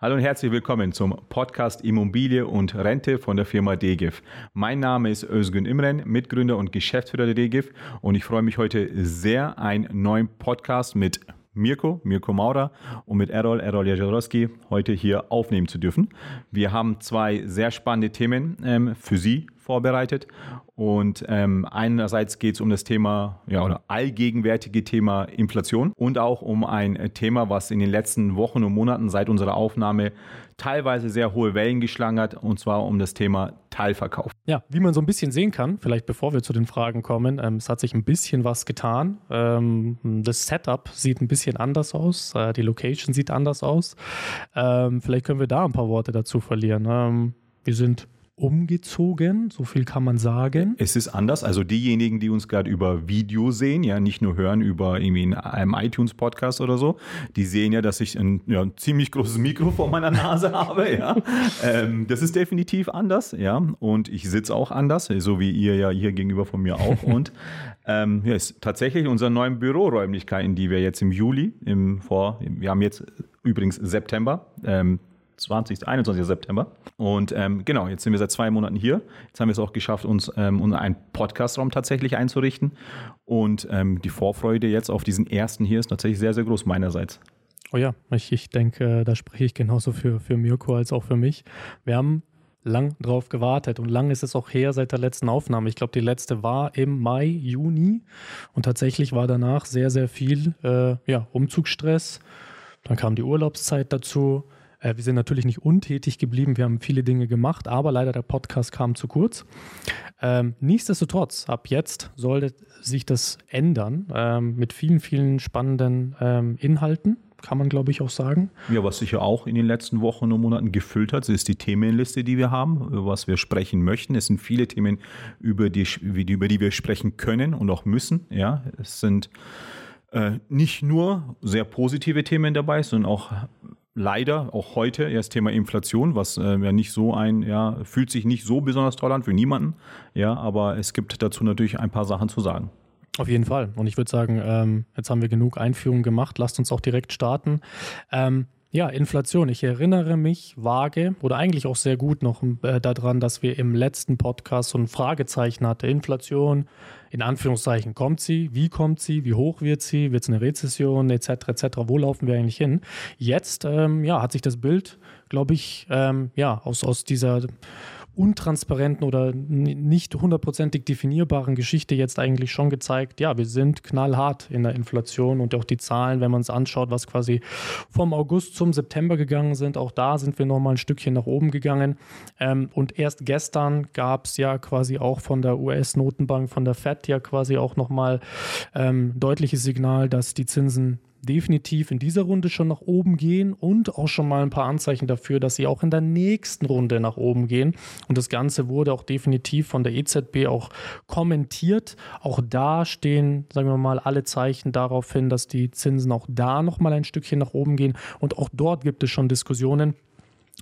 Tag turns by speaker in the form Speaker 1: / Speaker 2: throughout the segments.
Speaker 1: Hallo und herzlich willkommen zum Podcast Immobilie und Rente von der Firma DGIF. Mein Name ist Özgün Imren, Mitgründer und Geschäftsführer der DGIF und ich freue mich heute sehr, einen neuen Podcast mit Mirko, Mirko Maurer und mit Errol, Errol Jaworski heute hier aufnehmen zu dürfen. Wir haben zwei sehr spannende Themen ähm, für Sie vorbereitet. Und ähm, einerseits geht es um das Thema, ja, oder allgegenwärtige Thema Inflation und auch um ein Thema, was in den letzten Wochen und Monaten seit unserer Aufnahme teilweise sehr hohe Wellen geschlagen hat, und zwar um das Thema Teilverkauf.
Speaker 2: Ja, wie man so ein bisschen sehen kann, vielleicht bevor wir zu den Fragen kommen, ähm, es hat sich ein bisschen was getan. Ähm, das Setup sieht ein bisschen anders aus, äh, die Location sieht anders aus. Ähm, vielleicht können wir da ein paar Worte dazu verlieren. Ähm, wir sind umgezogen, so viel kann man sagen.
Speaker 1: Es ist anders. Also diejenigen, die uns gerade über Video sehen, ja, nicht nur hören über irgendwie einem iTunes-Podcast oder so, die sehen ja, dass ich ein, ja, ein ziemlich großes Mikro vor meiner Nase habe. Ja. Ähm, das ist definitiv anders, ja. Und ich sitze auch anders, so wie ihr ja hier gegenüber von mir auch. Und ähm, ja, ist tatsächlich unsere neuen Büroräumlichkeiten, die wir jetzt im Juli, im vor, wir haben jetzt übrigens September, ähm, 20. 21. September. Und ähm, genau, jetzt sind wir seit zwei Monaten hier. Jetzt haben wir es auch geschafft, uns ähm, einen Podcastraum tatsächlich einzurichten. Und ähm, die Vorfreude jetzt auf diesen ersten hier ist tatsächlich sehr, sehr groß meinerseits.
Speaker 2: Oh ja, ich, ich denke, da spreche ich genauso für, für Mirko als auch für mich. Wir haben lang drauf gewartet und lang ist es auch her seit der letzten Aufnahme. Ich glaube, die letzte war im Mai, Juni und tatsächlich war danach sehr, sehr viel äh, ja, Umzugsstress. Dann kam die Urlaubszeit dazu. Äh, wir sind natürlich nicht untätig geblieben, wir haben viele Dinge gemacht, aber leider der Podcast kam zu kurz. Ähm, nichtsdestotrotz, ab jetzt sollte sich das ändern ähm, mit vielen, vielen spannenden ähm, Inhalten kann man, glaube ich, auch sagen.
Speaker 1: Ja, was sich ja auch in den letzten Wochen und Monaten gefüllt hat, ist die Themenliste, die wir haben, über was wir sprechen möchten. Es sind viele Themen, über die, über die wir sprechen können und auch müssen. Ja, es sind äh, nicht nur sehr positive Themen dabei, sondern auch leider auch heute das Thema Inflation, was äh, ja nicht so ein, ja, fühlt sich nicht so besonders toll an für niemanden. Ja, aber es gibt dazu natürlich ein paar Sachen zu sagen.
Speaker 2: Auf jeden Fall. Und ich würde sagen, ähm, jetzt haben wir genug Einführungen gemacht. Lasst uns auch direkt starten. Ähm, ja, Inflation. Ich erinnere mich vage oder eigentlich auch sehr gut noch äh, daran, dass wir im letzten Podcast so ein Fragezeichen hatten. Inflation, in Anführungszeichen, kommt sie? Wie kommt sie? Wie hoch wird sie? Wird es eine Rezession etc. etc. Wo laufen wir eigentlich hin? Jetzt ähm, ja, hat sich das Bild, glaube ich, ähm, ja, aus, aus dieser untransparenten oder nicht hundertprozentig definierbaren Geschichte jetzt eigentlich schon gezeigt, ja, wir sind knallhart in der Inflation und auch die Zahlen, wenn man es anschaut, was quasi vom August zum September gegangen sind, auch da sind wir nochmal ein Stückchen nach oben gegangen. Ähm, und erst gestern gab es ja quasi auch von der US-Notenbank, von der Fed ja quasi auch nochmal ähm, deutliches Signal, dass die Zinsen definitiv in dieser Runde schon nach oben gehen und auch schon mal ein paar Anzeichen dafür, dass sie auch in der nächsten Runde nach oben gehen. Und das Ganze wurde auch definitiv von der EZB auch kommentiert. Auch da stehen, sagen wir mal, alle Zeichen darauf hin, dass die Zinsen auch da noch mal ein Stückchen nach oben gehen. Und auch dort gibt es schon Diskussionen,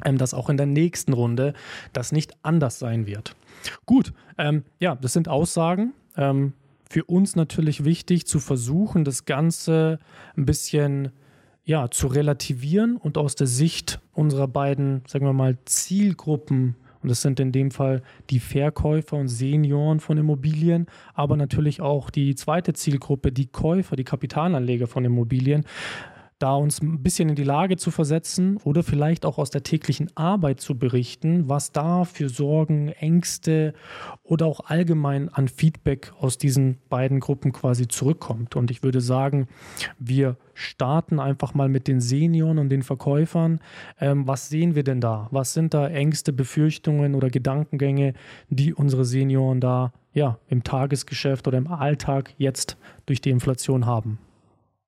Speaker 2: ähm, dass auch in der nächsten Runde das nicht anders sein wird. Gut, ähm, ja, das sind Aussagen. Ähm, für uns natürlich wichtig zu versuchen, das Ganze ein bisschen ja, zu relativieren und aus der Sicht unserer beiden, sagen wir mal, Zielgruppen, und das sind in dem Fall die Verkäufer und Senioren von Immobilien, aber natürlich auch die zweite Zielgruppe, die Käufer, die Kapitalanleger von Immobilien, da uns ein bisschen in die Lage zu versetzen oder vielleicht auch aus der täglichen Arbeit zu berichten, was da für Sorgen, Ängste oder auch allgemein an Feedback aus diesen beiden Gruppen quasi zurückkommt. Und ich würde sagen, wir starten einfach mal mit den Senioren und den Verkäufern. Ähm, was sehen wir denn da? Was sind da Ängste, Befürchtungen oder Gedankengänge, die unsere Senioren da ja, im Tagesgeschäft oder im Alltag jetzt durch die Inflation haben?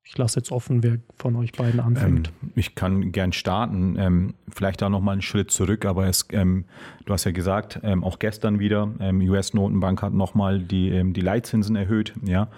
Speaker 2: Ich lasse jetzt offen, wer von euch beiden anfängt.
Speaker 1: Ähm, ich kann gern starten. Ähm, vielleicht da nochmal einen Schritt zurück, aber es, ähm, du hast ja gesagt, ähm, auch gestern wieder, ähm, US-Notenbank hat nochmal die, ähm, die Leitzinsen erhöht. Ja?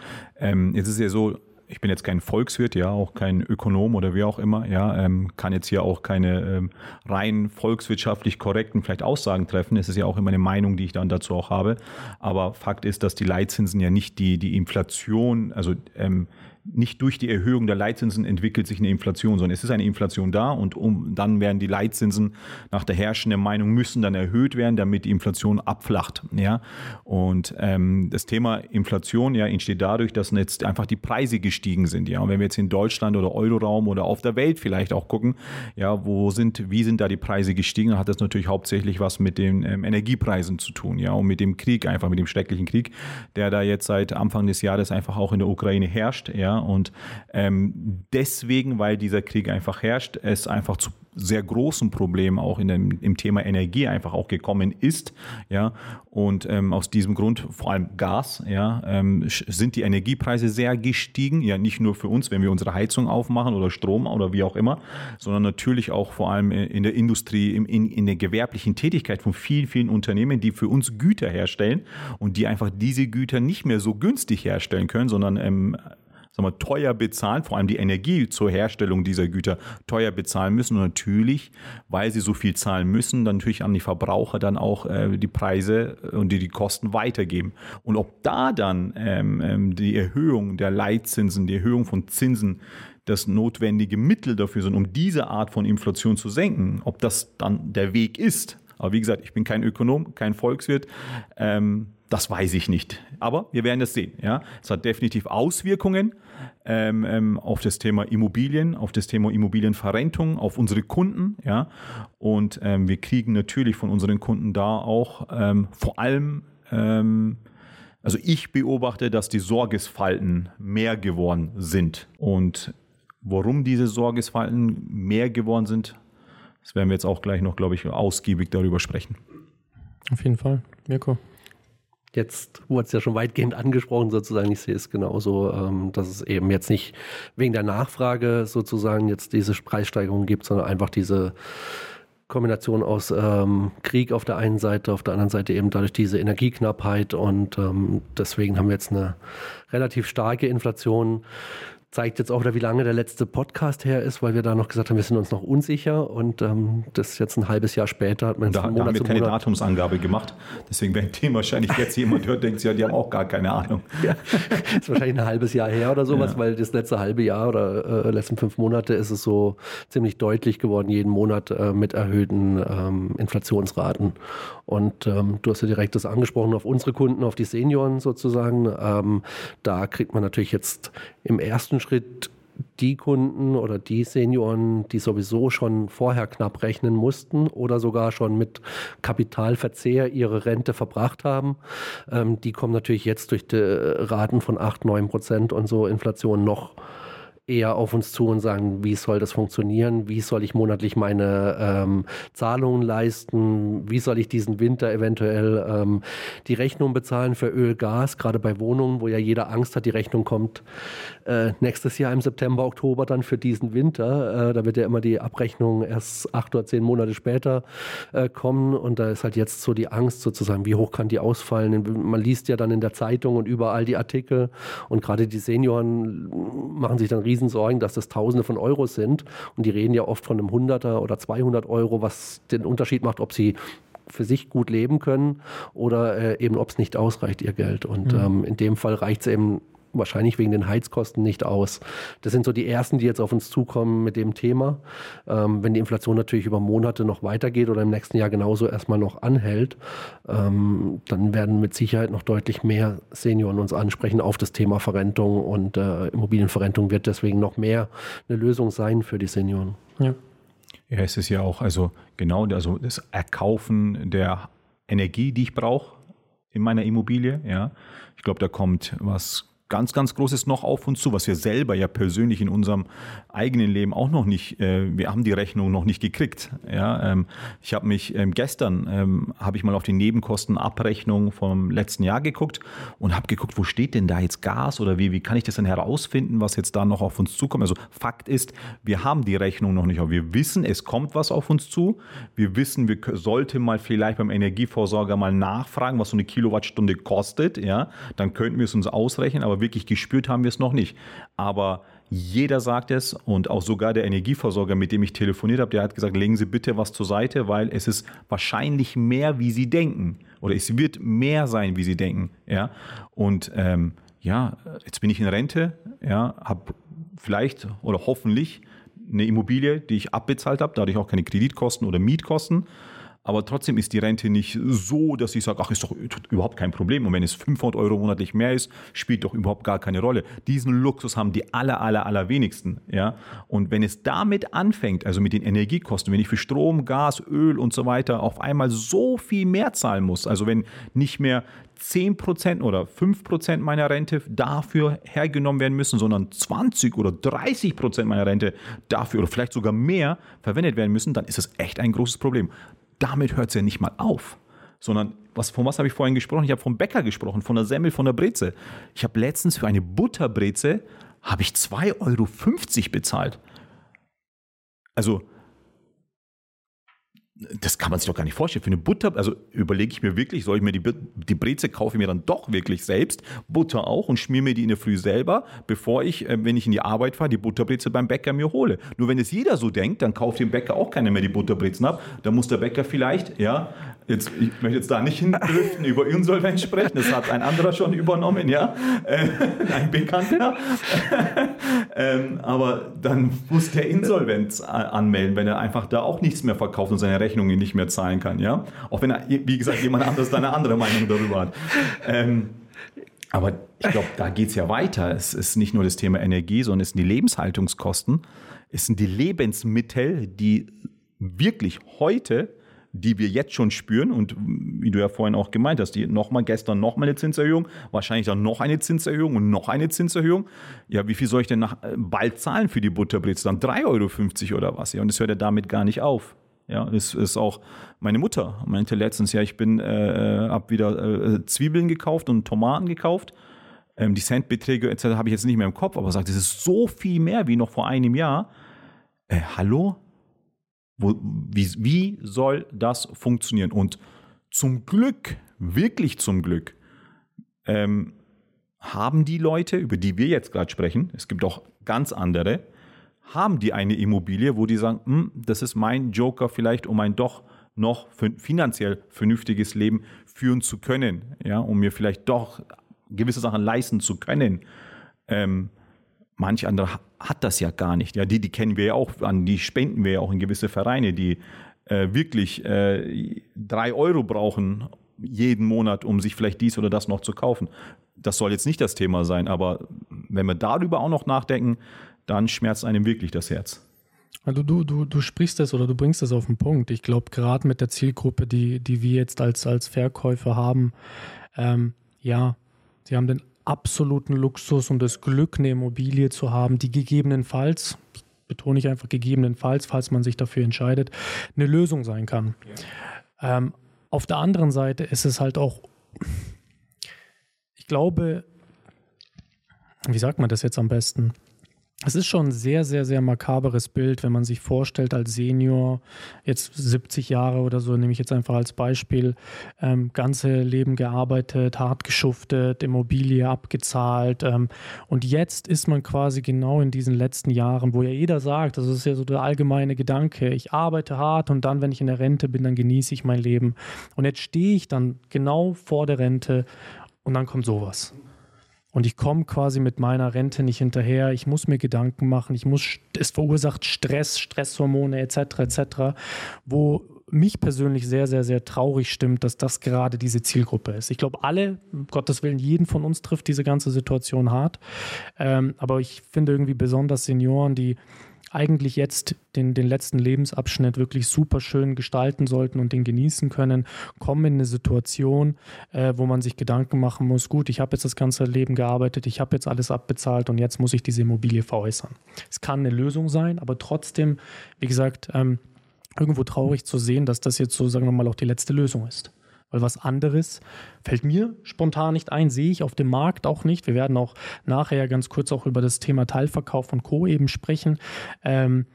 Speaker 1: jetzt ist es ja so, ich bin jetzt kein Volkswirt, ja, auch kein Ökonom oder wie auch immer, ja, ähm, kann jetzt hier auch keine ähm, rein volkswirtschaftlich korrekten vielleicht Aussagen treffen. Es ist ja auch immer eine Meinung, die ich dann dazu auch habe. Aber Fakt ist, dass die Leitzinsen ja nicht die, die Inflation, also ähm, nicht durch die Erhöhung der Leitzinsen entwickelt sich eine Inflation, sondern es ist eine Inflation da und um, dann werden die Leitzinsen nach der herrschenden Meinung müssen dann erhöht werden, damit die Inflation abflacht. Ja? Und ähm, das Thema Inflation ja, entsteht dadurch, dass jetzt einfach die Preise gestiegen sind. Ja? Und wenn wir jetzt in Deutschland oder Euroraum oder auf der Welt vielleicht auch gucken, ja, wo sind, wie sind da die Preise gestiegen, dann hat das natürlich hauptsächlich was mit den ähm, Energiepreisen zu tun, ja, und mit dem Krieg, einfach mit dem schrecklichen Krieg, der da jetzt seit Anfang des Jahres einfach auch in der Ukraine herrscht, ja, und ähm, deswegen, weil dieser Krieg einfach herrscht, es einfach zu sehr großen Problemen auch in dem, im Thema Energie einfach auch gekommen ist, ja, und ähm, aus diesem Grund, vor allem Gas, ja, ähm, sind die Energiepreise sehr gestiegen, ja, nicht nur für uns, wenn wir unsere Heizung aufmachen oder Strom oder wie auch immer, sondern natürlich auch vor allem in der Industrie, in, in der gewerblichen Tätigkeit von vielen, vielen Unternehmen, die für uns Güter herstellen und die einfach diese Güter nicht mehr so günstig herstellen können, sondern ähm, wir, teuer bezahlen, vor allem die Energie zur Herstellung dieser Güter teuer bezahlen müssen. Und natürlich, weil sie so viel zahlen müssen, dann natürlich an die Verbraucher dann auch äh, die Preise und die, die Kosten weitergeben. Und ob da dann ähm, ähm, die Erhöhung der Leitzinsen, die Erhöhung von Zinsen das notwendige Mittel dafür sind, um diese Art von Inflation zu senken, ob das dann der Weg ist. Aber wie gesagt, ich bin kein Ökonom, kein Volkswirt. Ähm, das weiß ich nicht. Aber wir werden es sehen. Ja? Es hat definitiv Auswirkungen ähm, ähm, auf das Thema Immobilien, auf das Thema Immobilienverrentung, auf unsere Kunden. Ja? Und ähm, wir kriegen natürlich von unseren Kunden da auch ähm, vor allem, ähm, also ich beobachte, dass die Sorgesfalten mehr geworden sind. Und warum diese Sorgesfalten mehr geworden sind, das werden wir jetzt auch gleich noch, glaube ich, ausgiebig darüber sprechen.
Speaker 2: Auf jeden Fall. Mirko.
Speaker 3: Jetzt wurde es ja schon weitgehend angesprochen, sozusagen. Ich sehe es genauso, ähm, dass es eben jetzt nicht wegen der Nachfrage sozusagen jetzt diese Preissteigerung gibt, sondern einfach diese Kombination aus ähm, Krieg auf der einen Seite, auf der anderen Seite eben dadurch diese Energieknappheit und ähm, deswegen haben wir jetzt eine relativ starke Inflation zeigt jetzt auch wieder, wie lange der letzte Podcast her ist, weil wir da noch gesagt haben, wir sind uns noch unsicher und ähm, das jetzt ein halbes Jahr später hat man
Speaker 1: da, da haben wir keine Monat Datumsangabe gemacht. Deswegen, wenn dem wahrscheinlich jetzt jemand hört, denkt ja, die haben auch gar keine Ahnung.
Speaker 3: Ja, ist wahrscheinlich ein halbes Jahr her oder sowas, ja. weil das letzte halbe Jahr oder äh, letzten fünf Monate ist es so ziemlich deutlich geworden, jeden Monat äh, mit erhöhten ähm, Inflationsraten. Und ähm, du hast ja direkt das angesprochen auf unsere Kunden, auf die Senioren sozusagen. Ähm, da kriegt man natürlich jetzt im ersten Schritt die Kunden oder die Senioren, die sowieso schon vorher knapp rechnen mussten oder sogar schon mit Kapitalverzehr ihre Rente verbracht haben, ähm, die kommen natürlich jetzt durch die Raten von 8, 9 Prozent und so Inflation noch eher auf uns zu und sagen, wie soll das funktionieren? Wie soll ich monatlich meine ähm, Zahlungen leisten? Wie soll ich diesen Winter eventuell ähm, die Rechnung bezahlen für Öl, Gas, gerade bei Wohnungen, wo ja jeder Angst hat, die Rechnung kommt äh, nächstes Jahr im September, Oktober dann für diesen Winter. Äh, da wird ja immer die Abrechnung erst acht oder zehn Monate später äh, kommen und da ist halt jetzt so die Angst sozusagen, wie hoch kann die ausfallen? Man liest ja dann in der Zeitung und überall die Artikel und gerade die Senioren machen sich dann riesen Riesensorgen, dass das Tausende von Euros sind. Und die reden ja oft von einem Hunderter oder 200 Euro, was den Unterschied macht, ob sie für sich gut leben können oder äh, eben ob es nicht ausreicht, ihr Geld. Und mhm. ähm, in dem Fall reicht es eben wahrscheinlich wegen den Heizkosten nicht aus. Das sind so die ersten, die jetzt auf uns zukommen mit dem Thema. Ähm, wenn die Inflation natürlich über Monate noch weitergeht oder im nächsten Jahr genauso erstmal noch anhält, ähm, dann werden mit Sicherheit noch deutlich mehr Senioren uns ansprechen auf das Thema Verrentung und äh, Immobilienverrentung wird deswegen noch mehr eine Lösung sein für die Senioren.
Speaker 1: Ja. Ja, es ist ja auch also genau also das Erkaufen der Energie, die ich brauche in meiner Immobilie. Ja, ich glaube, da kommt was ganz, ganz Großes noch auf uns zu, was wir selber ja persönlich in unserem eigenen Leben auch noch nicht, äh, wir haben die Rechnung noch nicht gekriegt. Ja, ähm, ich habe mich ähm, gestern, ähm, habe ich mal auf die Nebenkostenabrechnung vom letzten Jahr geguckt und habe geguckt, wo steht denn da jetzt Gas oder wie, wie kann ich das denn herausfinden, was jetzt da noch auf uns zukommt. Also Fakt ist, wir haben die Rechnung noch nicht, aber wir wissen, es kommt was auf uns zu. Wir wissen, wir sollten mal vielleicht beim Energieversorger mal nachfragen, was so eine Kilowattstunde kostet. Ja, dann könnten wir es uns ausrechnen, aber wirklich gespürt haben wir es noch nicht. Aber jeder sagt es und auch sogar der Energieversorger, mit dem ich telefoniert habe, der hat gesagt, legen Sie bitte was zur Seite, weil es ist wahrscheinlich mehr, wie Sie denken. Oder es wird mehr sein, wie Sie denken. Ja? Und ähm, ja, jetzt bin ich in Rente, ja, habe vielleicht oder hoffentlich eine Immobilie, die ich abbezahlt habe, dadurch auch keine Kreditkosten oder Mietkosten. Aber trotzdem ist die Rente nicht so, dass ich sage, ach, ist doch überhaupt kein Problem. Und wenn es 500 Euro monatlich mehr ist, spielt doch überhaupt gar keine Rolle. Diesen Luxus haben die aller, aller, aller wenigsten. Ja? Und wenn es damit anfängt, also mit den Energiekosten, wenn ich für Strom, Gas, Öl und so weiter auf einmal so viel mehr zahlen muss, also wenn nicht mehr 10% oder 5% meiner Rente dafür hergenommen werden müssen, sondern 20 oder 30% meiner Rente dafür oder vielleicht sogar mehr verwendet werden müssen, dann ist das echt ein großes Problem damit hört es ja nicht mal auf. Sondern, was, von was habe ich vorhin gesprochen? Ich habe vom Bäcker gesprochen, von der Semmel, von der Breze. Ich habe letztens für eine Butterbreze habe ich 2,50 Euro bezahlt. Also, das kann man sich doch gar nicht vorstellen. Für eine Butter, also überlege ich mir wirklich, soll ich mir die, die Breze kaufe ich mir dann doch wirklich selbst, Butter auch und schmier mir die in der Früh selber, bevor ich, äh, wenn ich in die Arbeit fahre, die Butterbreze beim Bäcker mir hole. Nur wenn es jeder so denkt, dann kauft dem Bäcker auch keiner mehr die Butterbrezen ab. Da muss der Bäcker vielleicht, ja, jetzt, ich möchte jetzt da nicht hindriften, über Insolvenz sprechen, das hat ein anderer schon übernommen, ja, äh, ein Bekannter. ähm, aber dann muss der Insolvenz anmelden, wenn er einfach da auch nichts mehr verkauft und seine Rechnung Rechnungen nicht mehr zahlen kann, ja. Auch wenn, wie gesagt, jemand anderes eine andere Meinung darüber hat. Ähm, aber ich glaube, da geht es ja weiter. Es ist nicht nur das Thema Energie, sondern es sind die Lebenshaltungskosten. Es sind die Lebensmittel, die wirklich heute, die wir jetzt schon spüren und wie du ja vorhin auch gemeint hast, die nochmal gestern nochmal eine Zinserhöhung, wahrscheinlich dann noch eine Zinserhöhung und noch eine Zinserhöhung. Ja, wie viel soll ich denn nach, äh, bald zahlen für die Butterbrezel? Dann 3,50 Euro oder was? Ja, und das hört ja damit gar nicht auf. Ja, das ist auch meine Mutter meinte letztens, ja, ich bin, äh, habe wieder äh, Zwiebeln gekauft und Tomaten gekauft. Ähm, die Centbeträge etc. habe ich jetzt nicht mehr im Kopf, aber sagt, das ist so viel mehr wie noch vor einem Jahr. Äh, hallo? Wo, wie, wie soll das funktionieren? Und zum Glück, wirklich zum Glück, ähm, haben die Leute, über die wir jetzt gerade sprechen, es gibt auch ganz andere, haben die eine Immobilie, wo die sagen, hm, das ist mein Joker vielleicht, um ein doch noch finanziell vernünftiges Leben führen zu können, ja, um mir vielleicht doch gewisse Sachen leisten zu können. Ähm, manch andere hat das ja gar nicht. Ja, die, die kennen wir ja auch an, die spenden wir ja auch in gewisse Vereine, die äh, wirklich äh, drei Euro brauchen jeden Monat, um sich vielleicht dies oder das noch zu kaufen. Das soll jetzt nicht das Thema sein, aber wenn wir darüber auch noch nachdenken, dann schmerzt einem wirklich das Herz.
Speaker 2: Also du, du, du sprichst es oder du bringst es auf den Punkt. Ich glaube, gerade mit der Zielgruppe, die, die wir jetzt als, als Verkäufer haben, ähm, ja, sie haben den absoluten Luxus und das Glück, eine Immobilie zu haben, die gegebenenfalls, betone ich einfach gegebenenfalls, falls man sich dafür entscheidet, eine Lösung sein kann. Ja. Ähm, auf der anderen Seite ist es halt auch, ich glaube, wie sagt man das jetzt am besten? Es ist schon ein sehr, sehr, sehr makaberes Bild, wenn man sich vorstellt, als Senior, jetzt 70 Jahre oder so, nehme ich jetzt einfach als Beispiel, ähm, ganze Leben gearbeitet, hart geschuftet, Immobilie abgezahlt. Ähm, und jetzt ist man quasi genau in diesen letzten Jahren, wo ja jeder sagt, das ist ja so der allgemeine Gedanke, ich arbeite hart und dann, wenn ich in der Rente bin, dann genieße ich mein Leben. Und jetzt stehe ich dann genau vor der Rente und dann kommt sowas. Und ich komme quasi mit meiner Rente nicht hinterher. Ich muss mir Gedanken machen. Ich muss, es verursacht Stress, Stresshormone etc. etc. Wo mich persönlich sehr, sehr, sehr traurig stimmt, dass das gerade diese Zielgruppe ist. Ich glaube, alle, um Gottes Willen, jeden von uns trifft diese ganze Situation hart. Ähm, aber ich finde irgendwie besonders Senioren, die eigentlich jetzt den, den letzten Lebensabschnitt wirklich super schön gestalten sollten und den genießen können, kommen in eine Situation, äh, wo man sich Gedanken machen muss, gut, ich habe jetzt das ganze Leben gearbeitet, ich habe jetzt alles abbezahlt und jetzt muss ich diese Immobilie veräußern. Es kann eine Lösung sein, aber trotzdem, wie gesagt, ähm, irgendwo traurig zu sehen, dass das jetzt so, sagen wir mal, auch die letzte Lösung ist. Weil was anderes fällt mir spontan nicht ein, sehe ich auf dem Markt auch nicht. Wir werden auch nachher ganz kurz auch über das Thema Teilverkauf und Co. eben sprechen. Ähm,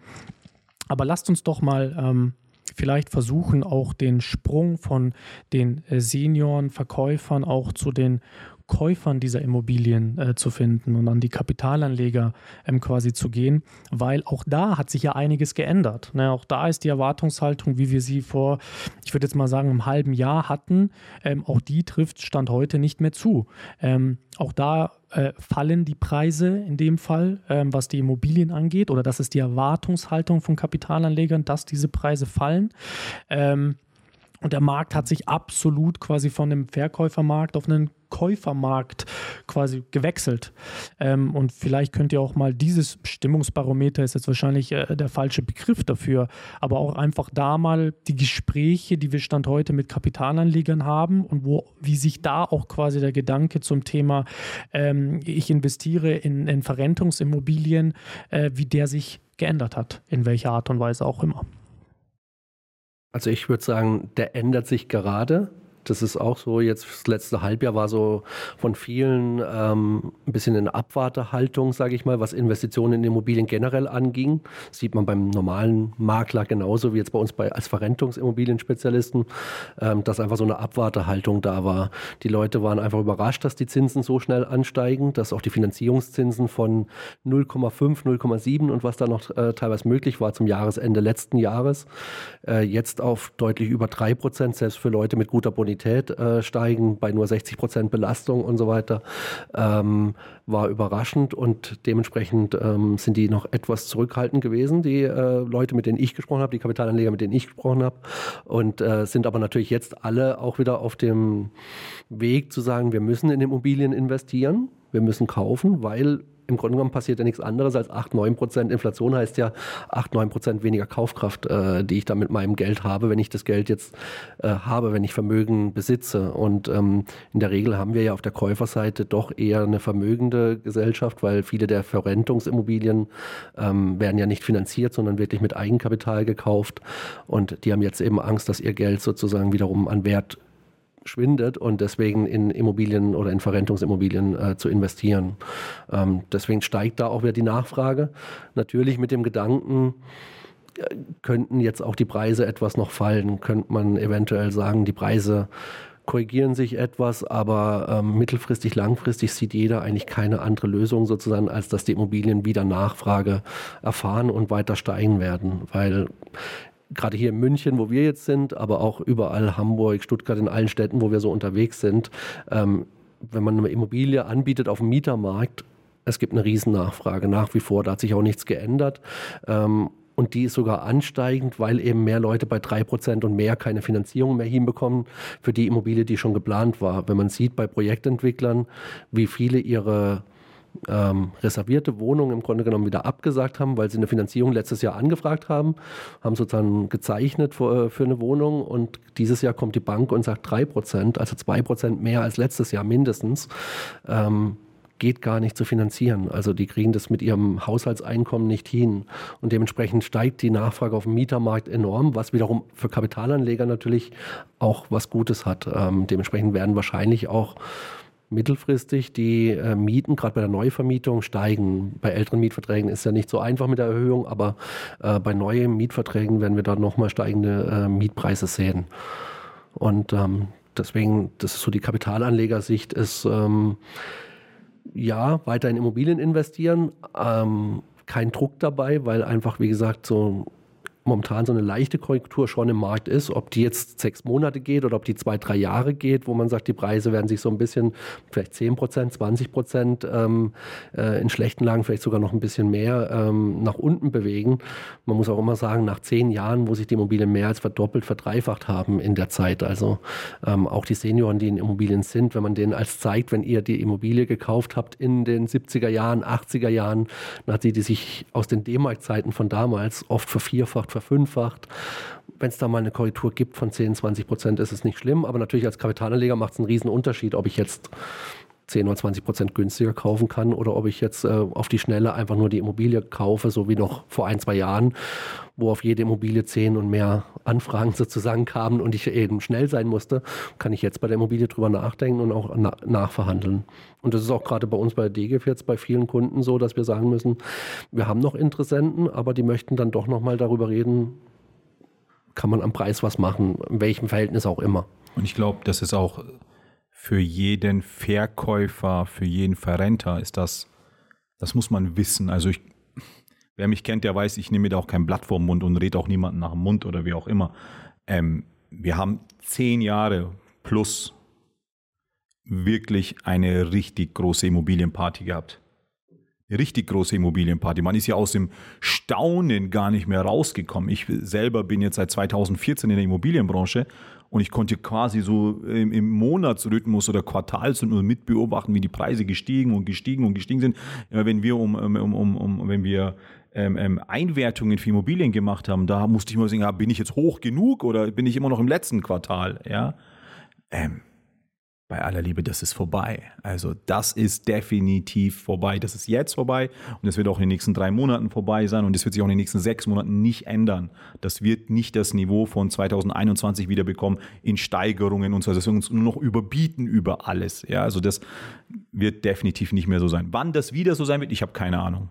Speaker 2: aber lasst uns doch mal ähm, vielleicht versuchen, auch den Sprung von den äh, Senioren-Verkäufern auch zu den Käufern dieser Immobilien äh, zu finden und an die Kapitalanleger ähm, quasi zu gehen, weil auch da hat sich ja einiges geändert. Ne? Auch da ist die Erwartungshaltung, wie wir sie vor, ich würde jetzt mal sagen, einem halben Jahr hatten, ähm, auch die trifft Stand heute nicht mehr zu. Ähm, auch da äh, fallen die Preise in dem Fall, ähm, was die Immobilien angeht, oder das ist die Erwartungshaltung von Kapitalanlegern, dass diese Preise fallen. Ähm, und der Markt hat sich absolut quasi von dem Verkäufermarkt auf einen Käufermarkt quasi gewechselt. Ähm, und vielleicht könnt ihr auch mal dieses Stimmungsbarometer, ist jetzt wahrscheinlich äh, der falsche Begriff dafür, aber auch einfach da mal die Gespräche, die wir Stand heute mit Kapitalanlegern haben und wo, wie sich da auch quasi der Gedanke zum Thema, ähm, ich investiere in, in Verrentungsimmobilien, äh, wie der sich geändert hat, in welcher Art und Weise auch immer.
Speaker 3: Also ich würde sagen, der ändert sich gerade. Das ist auch so, jetzt das letzte Halbjahr war so von vielen ähm, ein bisschen eine Abwartehaltung, sage ich mal, was Investitionen in Immobilien generell anging. Das sieht man beim normalen Makler genauso wie jetzt bei uns bei, als Verrentungsimmobilienspezialisten, ähm, dass einfach so eine Abwartehaltung da war. Die Leute waren einfach überrascht, dass die Zinsen so schnell ansteigen, dass auch die Finanzierungszinsen von 0,5, 0,7 und was da noch äh, teilweise möglich war zum Jahresende letzten Jahres, äh, jetzt auf deutlich über 3 Prozent, selbst für Leute mit guter Bonität Qualität äh, steigen bei nur 60 Prozent Belastung und so weiter, ähm, war überraschend und dementsprechend ähm, sind die noch etwas zurückhaltend gewesen, die äh, Leute, mit denen ich gesprochen habe, die Kapitalanleger, mit denen ich gesprochen habe und äh, sind aber natürlich jetzt alle auch wieder auf dem Weg zu sagen, wir müssen in Immobilien investieren, wir müssen kaufen, weil im Grunde genommen passiert ja nichts anderes als 8, 9 Prozent Inflation heißt ja 8, 9 Prozent weniger Kaufkraft, äh, die ich da mit meinem Geld habe, wenn ich das Geld jetzt äh, habe, wenn ich Vermögen besitze. Und ähm, in der Regel haben wir ja auf der Käuferseite doch eher eine vermögende Gesellschaft, weil viele der Verrentungsimmobilien ähm, werden ja nicht finanziert, sondern wirklich mit Eigenkapital gekauft. Und die haben jetzt eben Angst, dass ihr Geld sozusagen wiederum an Wert schwindet und deswegen in Immobilien oder in Verrentungsimmobilien äh, zu investieren. Ähm, deswegen steigt da auch wieder die Nachfrage. Natürlich mit dem Gedanken, äh, könnten jetzt auch die Preise etwas noch fallen, könnte man eventuell sagen, die Preise korrigieren sich etwas, aber ähm, mittelfristig, langfristig sieht jeder eigentlich keine andere Lösung sozusagen, als dass die Immobilien wieder Nachfrage erfahren und weiter steigen werden, weil gerade hier in München, wo wir jetzt sind, aber auch überall Hamburg, Stuttgart, in allen Städten, wo wir so unterwegs sind, ähm, wenn man eine Immobilie anbietet auf dem Mietermarkt, es gibt eine Riesennachfrage nach wie vor, da hat sich auch nichts geändert. Ähm, und die ist sogar ansteigend, weil eben mehr Leute bei drei Prozent und mehr keine Finanzierung mehr hinbekommen für die Immobilie, die schon geplant war. Wenn man sieht bei Projektentwicklern, wie viele ihre ähm, reservierte Wohnungen im Grunde genommen wieder abgesagt haben, weil sie eine Finanzierung letztes Jahr angefragt haben, haben sozusagen gezeichnet für, äh, für eine Wohnung und dieses Jahr kommt die Bank und sagt 3%, also 2% mehr als letztes Jahr mindestens. Ähm, geht gar nicht zu finanzieren. Also die kriegen das mit ihrem Haushaltseinkommen nicht hin. Und dementsprechend steigt die Nachfrage auf dem Mietermarkt enorm, was wiederum für Kapitalanleger natürlich auch was Gutes hat. Ähm, dementsprechend werden wahrscheinlich auch mittelfristig die äh, Mieten, gerade bei der Neuvermietung, steigen. Bei älteren Mietverträgen ist ja nicht so einfach mit der Erhöhung, aber äh, bei neuen Mietverträgen werden wir da nochmal steigende äh, Mietpreise sehen. Und ähm, deswegen, das ist so die Kapitalanlegersicht, ist ähm, ja, weiter in Immobilien investieren. Ähm, kein Druck dabei, weil einfach, wie gesagt, so momentan so eine leichte Korrektur schon im Markt ist. Ob die jetzt sechs Monate geht oder ob die zwei, drei Jahre geht, wo man sagt, die Preise werden sich so ein bisschen, vielleicht 10 Prozent, 20 Prozent ähm, äh, in schlechten Lagen vielleicht sogar noch ein bisschen mehr ähm, nach unten bewegen. Man muss auch immer sagen, nach zehn Jahren, wo sich die Immobilien mehr als verdoppelt, verdreifacht haben in der Zeit. Also ähm, auch die Senioren, die in Immobilien sind, wenn man denen als zeigt, wenn ihr die Immobilie gekauft habt in den 70er Jahren, 80er Jahren, dann hat sie die sich aus den D-Mark-Zeiten von damals oft vervierfacht, verfünffacht. Wenn es da mal eine Korrektur gibt von 10, 20 Prozent, ist es nicht schlimm. Aber natürlich als Kapitalanleger macht es einen riesen Unterschied, ob ich jetzt 10 oder 20 Prozent günstiger kaufen kann oder ob ich jetzt äh, auf die Schnelle einfach nur die Immobilie kaufe, so wie noch vor ein, zwei Jahren, wo auf jede Immobilie 10 und mehr Anfragen sozusagen kamen und ich eben schnell sein musste, kann ich jetzt bei der Immobilie drüber nachdenken und auch na nachverhandeln. Und das ist auch gerade bei uns bei der DGF jetzt bei vielen Kunden so, dass wir sagen müssen, wir haben noch Interessenten, aber die möchten dann doch nochmal darüber reden, kann man am Preis was machen, in welchem Verhältnis auch immer.
Speaker 1: Und ich glaube, das ist auch für jeden Verkäufer, für jeden Verrenter ist das, das muss man wissen. Also ich, wer mich kennt, der weiß, ich nehme da auch kein Blatt vor Mund und rede auch niemanden nach dem Mund oder wie auch immer. Ähm, wir haben zehn Jahre plus wirklich eine richtig große Immobilienparty gehabt. Richtig große Immobilienparty. Man ist ja aus dem Staunen gar nicht mehr rausgekommen. Ich selber bin jetzt seit 2014 in der Immobilienbranche und ich konnte quasi so im, Monatsrhythmus oder Quartalsrhythmus mitbeobachten, wie die Preise gestiegen und gestiegen und gestiegen sind. Wenn wir um, um, um, um wenn wir ähm, ähm, Einwertungen für Immobilien gemacht haben, da musste ich mal sagen, bin ich jetzt hoch genug oder bin ich immer noch im letzten Quartal? Ja. Ähm, bei aller Liebe, das ist vorbei. Also das ist definitiv vorbei. Das ist jetzt vorbei und das wird auch in den nächsten drei Monaten vorbei sein und das wird sich auch in den nächsten sechs Monaten nicht ändern. Das wird nicht das Niveau von 2021 wieder bekommen in Steigerungen und so. Das wird uns nur noch überbieten über alles. Ja, also das wird definitiv nicht mehr so sein. Wann das wieder so sein wird, ich habe keine Ahnung.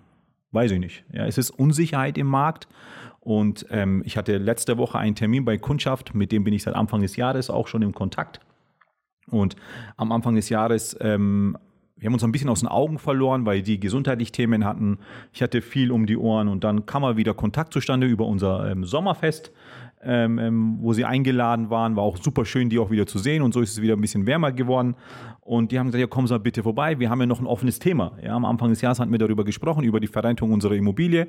Speaker 1: Weiß ich nicht. Ja, es ist Unsicherheit im Markt. Und ähm, ich hatte letzte Woche einen Termin bei Kundschaft, mit dem bin ich seit Anfang des Jahres auch schon im Kontakt. Und am Anfang des Jahres, ähm, wir haben uns ein bisschen aus den Augen verloren, weil die gesundheitlich Themen hatten. Ich hatte viel um die Ohren und dann kam mal wieder Kontakt zustande über unser ähm, Sommerfest, ähm, ähm, wo sie eingeladen waren. War auch super schön, die auch wieder zu sehen und so ist es wieder ein bisschen wärmer geworden. Und die haben gesagt, ja, kommen Sie mal bitte vorbei, wir haben ja noch ein offenes Thema. Ja, am Anfang des Jahres hatten wir darüber gesprochen, über die Verrentung unserer Immobilie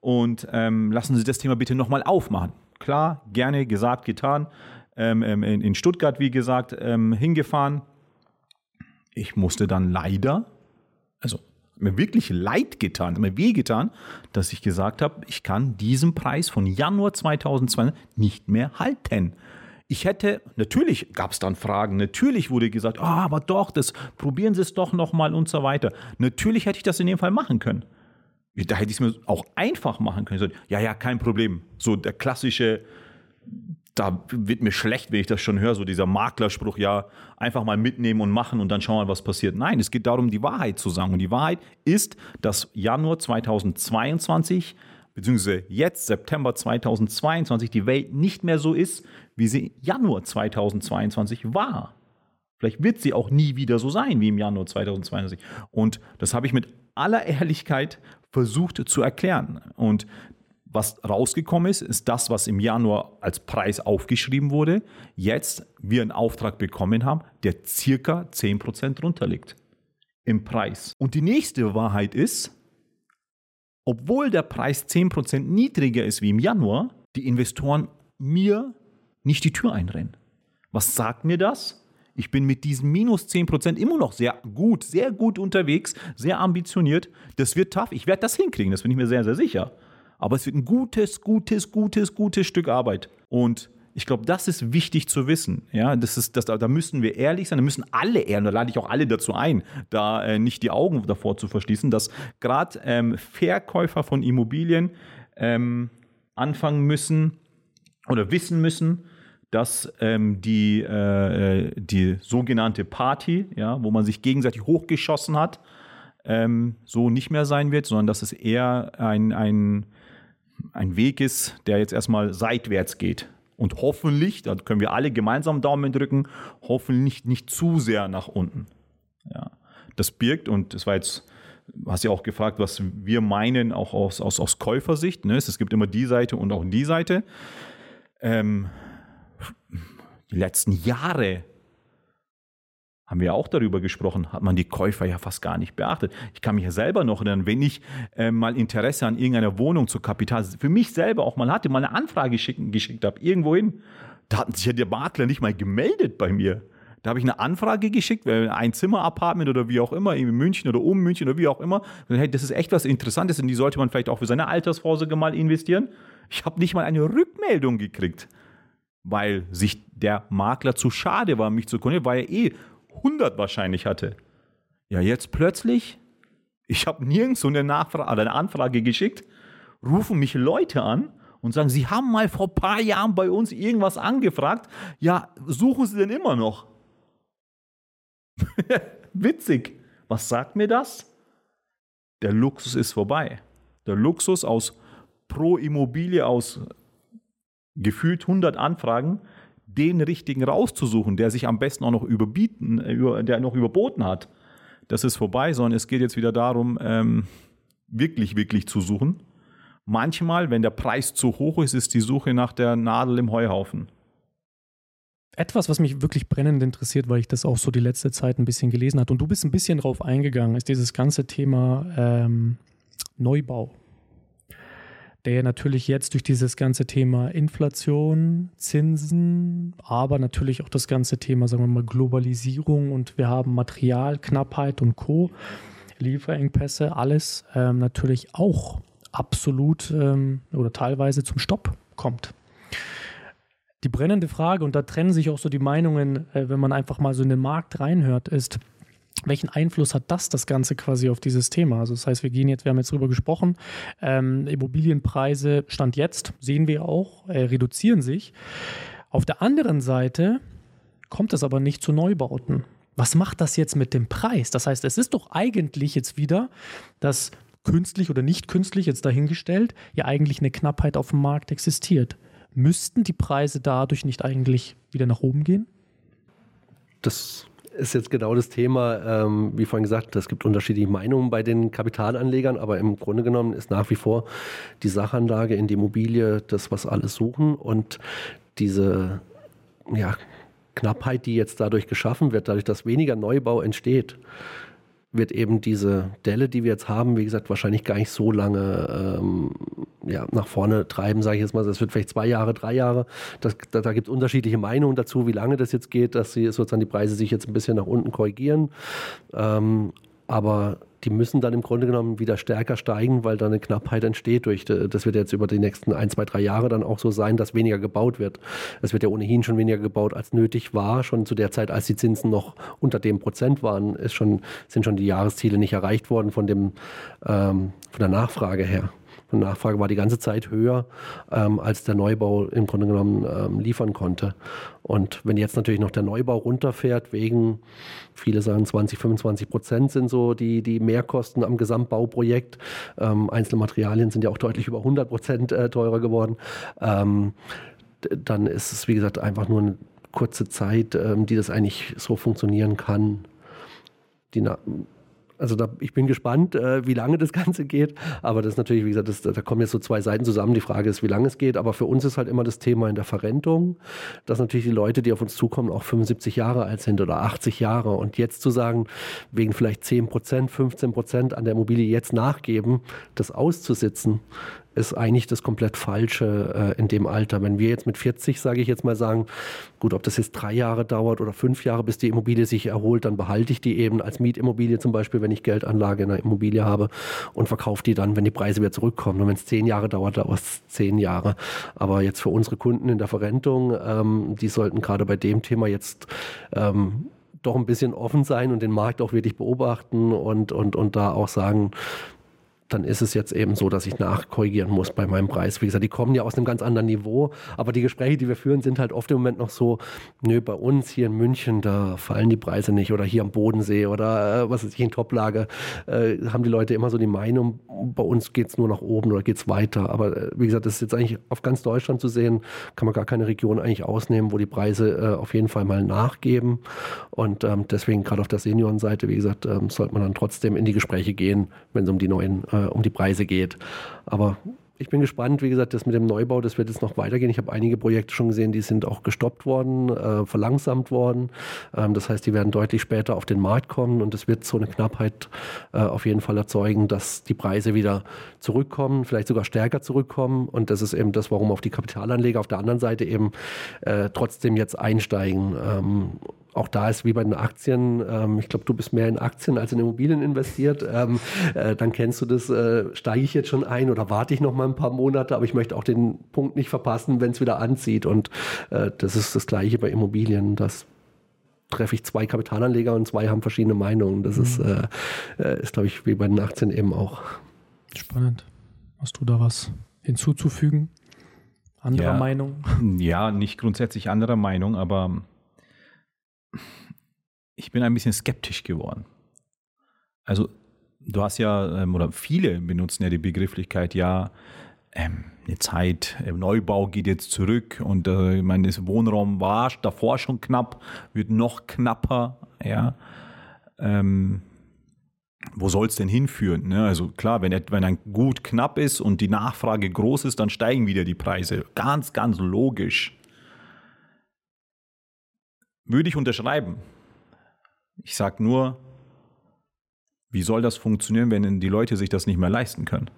Speaker 1: und ähm, lassen Sie das Thema bitte nochmal aufmachen. Klar, gerne gesagt, getan ähm, ähm, in, in, Stuttgart, wie gesagt, ähm, hingefahren. Ich musste dann leider, also mir wirklich leid getan, mir weh getan, dass ich gesagt habe, ich kann diesen Preis von Januar 2020 nicht mehr halten. Ich hätte, natürlich gab es dann Fragen, natürlich wurde gesagt, oh, aber doch, das probieren Sie es doch nochmal und so weiter. Natürlich hätte ich das in dem Fall machen können. Da hätte ich es mir auch einfach machen können. Ja, ja, kein Problem. So der klassische da wird mir schlecht, wenn ich das schon höre, so dieser Maklerspruch, ja, einfach mal mitnehmen und machen und dann schauen wir, was passiert. Nein, es geht darum, die Wahrheit zu sagen. Und die Wahrheit ist, dass Januar 2022 beziehungsweise jetzt September 2022 die Welt nicht mehr so ist, wie sie Januar 2022 war. Vielleicht wird sie auch nie wieder so sein wie im Januar 2022. Und das habe ich mit aller Ehrlichkeit versucht zu erklären. Und was rausgekommen ist, ist das, was im Januar als Preis aufgeschrieben wurde, jetzt wir einen Auftrag bekommen haben, der circa 10% runterliegt im Preis. Und die nächste Wahrheit ist, obwohl der Preis 10% niedriger ist wie im Januar, die Investoren mir nicht die Tür einrennen. Was sagt mir das? Ich bin mit diesen minus 10% immer noch sehr gut, sehr gut unterwegs, sehr ambitioniert. Das wird tough. Ich werde das hinkriegen, das bin ich mir sehr, sehr sicher. Aber es wird ein gutes, gutes, gutes, gutes Stück Arbeit. Und ich glaube, das ist wichtig zu wissen. Ja, das ist, das, da müssen wir ehrlich sein, da müssen alle ehrlich, da lade ich auch alle dazu ein, da äh, nicht die Augen davor zu verschließen, dass gerade ähm, Verkäufer von Immobilien ähm, anfangen müssen oder wissen müssen, dass ähm, die, äh, äh die sogenannte Party, ja, wo man sich gegenseitig hochgeschossen hat, ähm, so nicht mehr sein wird, sondern dass es eher ein, ein ein Weg ist, der jetzt erstmal seitwärts geht. Und hoffentlich, da können wir alle gemeinsam Daumen drücken, hoffentlich nicht zu sehr nach unten. Ja, das birgt, und das war jetzt, hast ja auch gefragt, was wir meinen, auch aus, aus, aus Käufersicht. Ne? Es gibt immer die Seite und auch die Seite. Ähm, die letzten Jahre haben wir auch darüber gesprochen, hat man die Käufer ja fast gar nicht beachtet. Ich kann mich ja selber noch erinnern, wenn ich äh, mal Interesse an irgendeiner Wohnung zu Kapital, für mich selber auch mal hatte, mal eine Anfrage schicken, geschickt habe, irgendwohin, da hat sich ja der Makler nicht mal gemeldet bei mir. Da habe ich eine Anfrage geschickt, ein Zimmer-Apartment oder wie auch immer, in München oder um München oder wie auch immer. Hey, das ist echt was Interessantes und die sollte man vielleicht auch für seine Altersvorsorge mal investieren. Ich habe nicht mal eine Rückmeldung gekriegt, weil sich der Makler zu schade war, mich zu kontaktieren, weil er eh 100 wahrscheinlich hatte. Ja, jetzt plötzlich, ich habe nirgends so eine, Nachfrage, eine Anfrage geschickt, rufen mich Leute an und sagen, sie haben mal vor ein paar Jahren bei uns irgendwas angefragt. Ja, suchen sie denn immer noch? Witzig. Was sagt mir das? Der Luxus ist vorbei. Der Luxus aus pro Immobilie aus gefühlt 100 Anfragen den richtigen rauszusuchen, der sich am besten auch noch überbieten, äh, der noch überboten hat. Das ist vorbei, sondern es geht jetzt wieder darum, ähm, wirklich, wirklich zu suchen. Manchmal, wenn der Preis zu hoch ist, ist die Suche nach der Nadel im Heuhaufen.
Speaker 2: Etwas, was mich wirklich brennend interessiert, weil ich das auch so die letzte Zeit ein bisschen gelesen habe und du bist ein bisschen drauf eingegangen, ist dieses ganze Thema ähm, Neubau. Der natürlich jetzt durch dieses ganze Thema Inflation, Zinsen, aber natürlich auch das ganze Thema, sagen wir mal, Globalisierung und wir haben Materialknappheit und Co., Lieferengpässe, alles ähm, natürlich auch absolut ähm, oder teilweise zum Stopp kommt die brennende Frage, und da trennen sich auch so die Meinungen, äh, wenn man einfach mal so in den Markt reinhört, ist, welchen Einfluss hat das das Ganze quasi auf dieses Thema? Also das heißt, wir gehen jetzt, wir haben jetzt drüber gesprochen, ähm, Immobilienpreise Stand jetzt, sehen wir auch, äh, reduzieren sich. Auf der anderen Seite kommt es aber nicht zu Neubauten. Was macht das jetzt mit dem Preis? Das heißt, es ist doch eigentlich jetzt wieder, dass künstlich oder nicht künstlich jetzt dahingestellt, ja eigentlich eine Knappheit auf dem Markt existiert. Müssten die Preise dadurch nicht eigentlich wieder nach oben gehen?
Speaker 3: Das ist jetzt genau das Thema, ähm, wie vorhin gesagt, es gibt unterschiedliche Meinungen bei den Kapitalanlegern, aber im Grunde genommen ist nach wie vor die Sachanlage in die Immobilie das, was alle suchen. Und diese ja, Knappheit, die jetzt dadurch geschaffen wird, dadurch, dass weniger Neubau entsteht, wird eben diese Delle, die wir jetzt haben, wie gesagt, wahrscheinlich gar nicht so lange ähm, ja, nach vorne treiben, sage ich jetzt mal. Das wird vielleicht zwei Jahre, drei Jahre. Das, da da gibt es unterschiedliche Meinungen dazu, wie lange das jetzt geht, dass sie sozusagen die Preise sich jetzt ein bisschen nach unten korrigieren. Ähm, aber die müssen dann im Grunde genommen wieder stärker steigen, weil da eine Knappheit entsteht. Durch, das wird jetzt über die nächsten ein, zwei, drei Jahre dann auch so sein, dass weniger gebaut wird. Es wird ja ohnehin schon weniger gebaut, als nötig war. Schon zu der Zeit, als die Zinsen noch unter dem Prozent waren, ist schon, sind schon die Jahresziele nicht erreicht worden von, dem, ähm, von der Nachfrage her. Die Nachfrage war die ganze Zeit höher, ähm, als der Neubau im Grunde genommen ähm, liefern konnte. Und wenn jetzt natürlich noch der Neubau runterfährt, wegen, viele sagen 20, 25 Prozent sind so die, die Mehrkosten am Gesamtbauprojekt. Ähm, einzelne Materialien sind ja auch deutlich über 100 Prozent äh, teurer geworden. Ähm, dann ist es, wie gesagt, einfach nur eine kurze Zeit, ähm, die das eigentlich so funktionieren kann. Die also da, ich bin gespannt, äh, wie lange das Ganze geht. Aber das ist natürlich, wie gesagt, das, da kommen jetzt so zwei Seiten zusammen. Die Frage ist, wie lange es geht. Aber für uns ist halt immer das Thema in der Verrentung, dass natürlich die Leute, die auf uns zukommen, auch 75 Jahre alt sind oder 80 Jahre. Und jetzt zu sagen, wegen vielleicht 10 Prozent, 15 Prozent an der Immobilie jetzt nachgeben, das auszusitzen, ist eigentlich das komplett Falsche äh, in dem Alter. Wenn wir jetzt mit 40, sage ich jetzt mal, sagen, gut, ob das jetzt drei Jahre dauert oder fünf Jahre, bis die Immobilie sich erholt, dann behalte ich die eben als Mietimmobilie zum Beispiel, wenn ich Geldanlage in einer Immobilie habe und verkaufe die dann, wenn die Preise wieder zurückkommen. Und wenn es zehn Jahre dauert, dauert es zehn Jahre. Aber jetzt für unsere Kunden in der Verrentung, ähm, die sollten gerade bei dem Thema jetzt ähm, doch ein bisschen offen sein und den Markt auch wirklich beobachten und, und, und da auch sagen, dann ist es jetzt eben so, dass ich nachkorrigieren muss bei meinem Preis. Wie gesagt, die kommen ja aus einem ganz anderen Niveau, aber die Gespräche, die wir führen, sind halt oft im Moment noch so, nö, bei uns hier in München, da fallen die Preise nicht oder hier am Bodensee oder äh, was weiß ich, in Toplage, äh, haben die Leute immer so die Meinung, bei uns geht es nur nach oben oder geht es weiter. Aber äh, wie gesagt, das ist jetzt eigentlich auf ganz Deutschland zu sehen, kann man gar keine Region eigentlich ausnehmen, wo die Preise äh, auf jeden Fall mal nachgeben. Und ähm, deswegen gerade auf der Seniorenseite, wie gesagt, ähm, sollte man dann trotzdem in die Gespräche gehen, wenn es um die neuen äh, um die Preise geht. Aber ich bin gespannt, wie gesagt, das mit dem Neubau, das wird jetzt noch weitergehen. Ich habe einige Projekte schon gesehen, die sind auch gestoppt worden, äh, verlangsamt worden. Ähm, das heißt, die werden deutlich später auf den Markt kommen und es wird so eine Knappheit äh, auf jeden Fall erzeugen, dass die Preise wieder zurückkommen, vielleicht sogar stärker zurückkommen. Und das ist eben das, warum auch die Kapitalanleger auf der anderen Seite eben äh, trotzdem jetzt einsteigen. Ähm, auch da ist wie bei den Aktien, ähm, ich glaube, du bist mehr in Aktien als in Immobilien investiert, ähm, äh, dann kennst du das, äh, steige ich jetzt schon ein oder warte ich noch mal ein paar Monate, aber ich möchte auch den Punkt nicht verpassen, wenn es wieder anzieht. Und äh, das ist das Gleiche bei Immobilien. Das treffe ich zwei Kapitalanleger und zwei haben verschiedene Meinungen. Das mhm. ist, äh, äh, ist glaube ich, wie bei den Aktien eben auch.
Speaker 2: Spannend. Hast du da was hinzuzufügen? Anderer
Speaker 1: ja,
Speaker 2: Meinung?
Speaker 1: Ja, nicht grundsätzlich anderer Meinung, aber ich bin ein bisschen skeptisch geworden. Also du hast ja, ähm, oder viele benutzen ja die Begrifflichkeit, ja, ähm, eine Zeit, äh, Neubau geht jetzt zurück und äh, ich meine, das Wohnraum war davor schon knapp, wird noch knapper, ja. Ähm, wo soll es denn hinführen? Ne? Also klar, wenn, wenn ein Gut knapp ist und die Nachfrage groß ist, dann steigen wieder die Preise. Ganz, ganz logisch. Würde ich unterschreiben. Ich sage nur, wie soll das funktionieren, wenn die Leute sich das nicht mehr leisten können?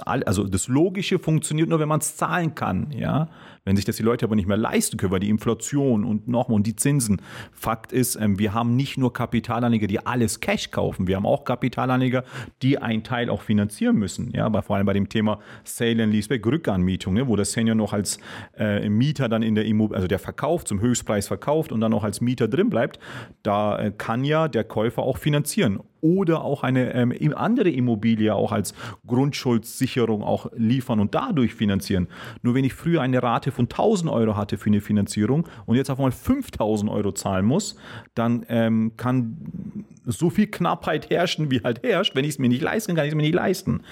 Speaker 1: All, also das Logische funktioniert nur, wenn man es zahlen kann, ja. Wenn sich das die Leute aber nicht mehr leisten können, weil die Inflation und nochmal und die Zinsen. Fakt ist, ähm, wir haben nicht nur Kapitalanleger, die alles Cash kaufen, wir haben auch Kapitalanleger, die einen Teil auch finanzieren müssen, ja. Aber vor allem bei dem Thema Sale and Leaseback, Rückanmietung, ne, wo der Senior noch als äh, Mieter dann in der Immobilie, also der verkauft, zum Höchstpreis verkauft und dann auch als Mieter drin bleibt, da äh, kann ja der Käufer auch finanzieren oder auch eine ähm, andere Immobilie auch als Grundschuldsicherung auch liefern und dadurch finanzieren. Nur wenn ich früher eine Rate von 1000 Euro hatte für eine Finanzierung und jetzt auf einmal 5000 Euro zahlen muss, dann ähm, kann so viel Knappheit herrschen, wie halt herrscht. Wenn ich es mir nicht leisten kann, kann ich es mir nicht leisten.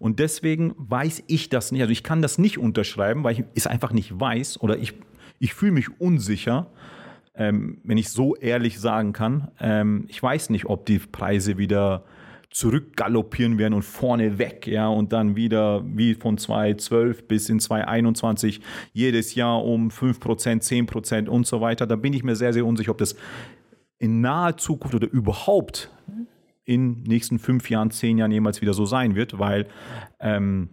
Speaker 1: Und deswegen weiß ich das nicht. Also ich kann das nicht unterschreiben, weil ich es einfach nicht weiß oder ich, ich fühle mich unsicher ähm, wenn ich so ehrlich sagen kann. Ähm, ich weiß nicht, ob die Preise wieder zurückgaloppieren werden und vorne weg, ja, und dann wieder wie von 2012 bis in 2021 jedes Jahr um 5%, 10% und so weiter. Da bin ich mir sehr, sehr unsicher, ob das in naher Zukunft oder überhaupt in nächsten fünf Jahren, zehn Jahren jemals wieder so sein wird, weil ähm,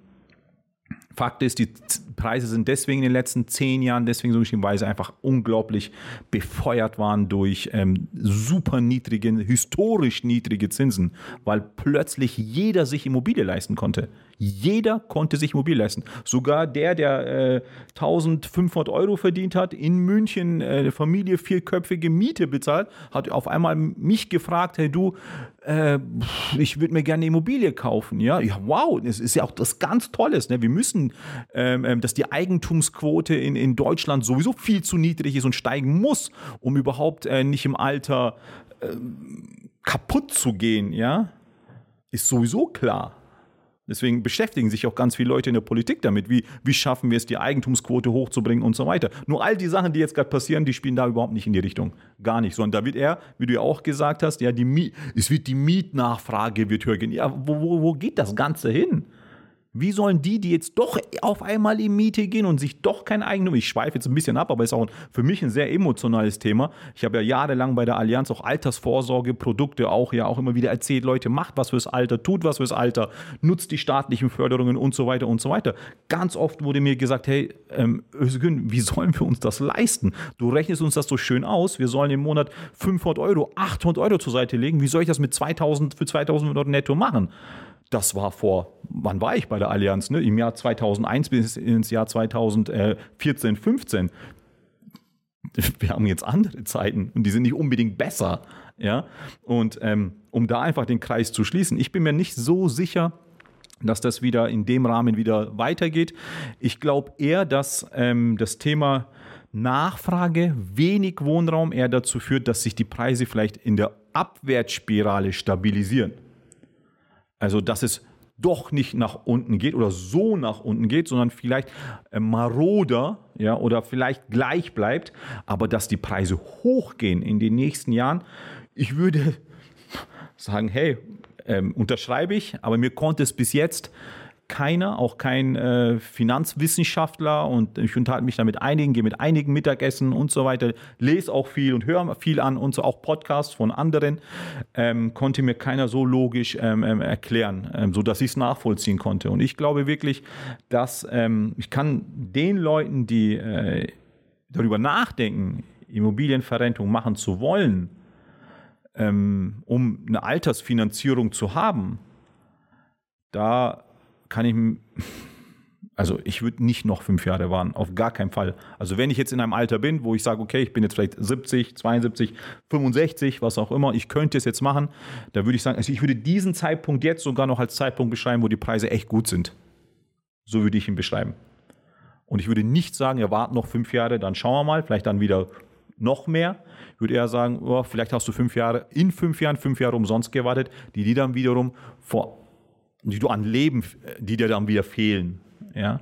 Speaker 1: Fakt ist, die Preise sind deswegen in den letzten zehn Jahren deswegen so geschrieben, weil sie einfach unglaublich befeuert waren durch ähm, super niedrige, historisch niedrige Zinsen, weil plötzlich jeder sich Immobilie leisten konnte. Jeder konnte sich Immobilie leisten. Sogar der, der äh, 1500 Euro verdient hat, in München äh, eine Familie vierköpfige Miete bezahlt, hat auf einmal mich gefragt, hey du, äh, ich würde mir gerne eine Immobilie kaufen. Ja, ja wow, das ist ja auch das ganz Tolles. Ne? Wir müssen, ähm, ähm, dass die Eigentumsquote in, in Deutschland sowieso viel zu niedrig ist und steigen muss, um überhaupt äh, nicht im Alter äh, kaputt zu gehen. Ja, ist sowieso klar. Deswegen beschäftigen sich auch ganz viele Leute in der Politik damit, wie, wie schaffen wir es, die Eigentumsquote hochzubringen und so weiter. Nur all die Sachen, die jetzt gerade passieren, die spielen da überhaupt nicht in die Richtung. Gar nicht. Sondern da wird er, wie du ja auch gesagt hast, ja, die es wird die Mietnachfrage wird höher gehen. Ja, wo, wo, wo geht das Ganze hin? Wie sollen die, die jetzt doch auf einmal in Miete gehen und sich doch kein Eigentum, ich schweife jetzt ein bisschen ab, aber ist auch für mich ein sehr emotionales Thema. Ich habe ja jahrelang bei der Allianz auch Altersvorsorgeprodukte auch ja auch immer wieder erzählt, Leute, macht was fürs Alter, tut was fürs Alter, nutzt die staatlichen Förderungen und so weiter und so weiter. Ganz oft wurde mir gesagt, hey, ähm, wie sollen wir uns das leisten? Du rechnest uns das so schön aus, wir sollen im Monat 500 Euro, 800 Euro zur Seite legen, wie soll ich das mit 2000 für 2000 Euro netto machen? Das war vor, wann war ich bei der Allianz? Ne? Im Jahr 2001 bis ins Jahr 2014, 15. Wir haben jetzt andere Zeiten und die sind nicht unbedingt besser. Ja? Und ähm, um da einfach den Kreis zu schließen, ich bin mir nicht so sicher, dass das wieder in dem Rahmen wieder weitergeht. Ich glaube eher, dass ähm, das Thema Nachfrage, wenig Wohnraum eher dazu führt, dass sich die Preise vielleicht in der Abwärtsspirale stabilisieren. Also, dass es doch nicht nach unten geht oder so nach unten geht, sondern vielleicht äh, maroder ja, oder vielleicht gleich bleibt, aber dass die Preise hochgehen in den nächsten Jahren. Ich würde sagen, hey, ähm, unterschreibe ich, aber mir konnte es bis jetzt keiner, auch kein äh, Finanzwissenschaftler und ich unterhalte mich da mit einigen, gehe mit einigen Mittagessen und so weiter, lese auch viel und höre viel an und so auch Podcasts von anderen, ähm, konnte mir keiner so logisch ähm, ähm, erklären, ähm, so dass ich es nachvollziehen konnte. Und ich glaube wirklich, dass ähm, ich kann den Leuten, die äh, darüber nachdenken, Immobilienverrentung machen zu wollen, ähm, um eine Altersfinanzierung zu haben, da kann ich, also ich würde nicht noch fünf Jahre warten, auf gar keinen Fall. Also wenn ich jetzt in einem Alter bin, wo ich sage, okay, ich bin jetzt vielleicht 70, 72, 65, was auch immer, ich könnte es jetzt machen, da würde ich sagen, also ich würde diesen Zeitpunkt jetzt sogar noch als Zeitpunkt beschreiben, wo die Preise echt gut sind. So würde ich ihn beschreiben. Und ich würde nicht sagen, ja, warten noch fünf Jahre, dann schauen wir mal, vielleicht dann wieder noch mehr. Ich würde eher sagen, oh, vielleicht hast du fünf Jahre, in fünf Jahren, fünf Jahre umsonst gewartet, die die dann wiederum vor die du an Leben, die dir dann wieder fehlen. Ja?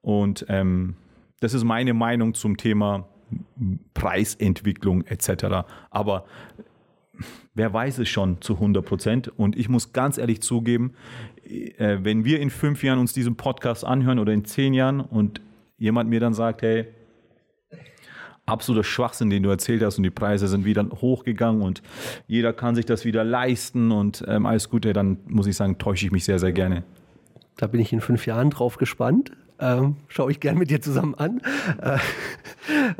Speaker 1: Und ähm, das ist meine Meinung zum Thema Preisentwicklung etc. Aber wer weiß es schon zu 100 Prozent? Und ich muss ganz ehrlich zugeben, äh, wenn wir in fünf Jahren uns diesen Podcast anhören oder in zehn Jahren und jemand mir dann sagt, hey, absoluter Schwachsinn, den du erzählt hast und die Preise sind wieder hochgegangen und jeder kann sich das wieder leisten und ähm, alles Gute, dann muss ich sagen, täusche ich mich sehr, sehr gerne.
Speaker 3: Da bin ich in fünf Jahren drauf gespannt. Ähm, schaue ich gern mit dir zusammen an. Äh,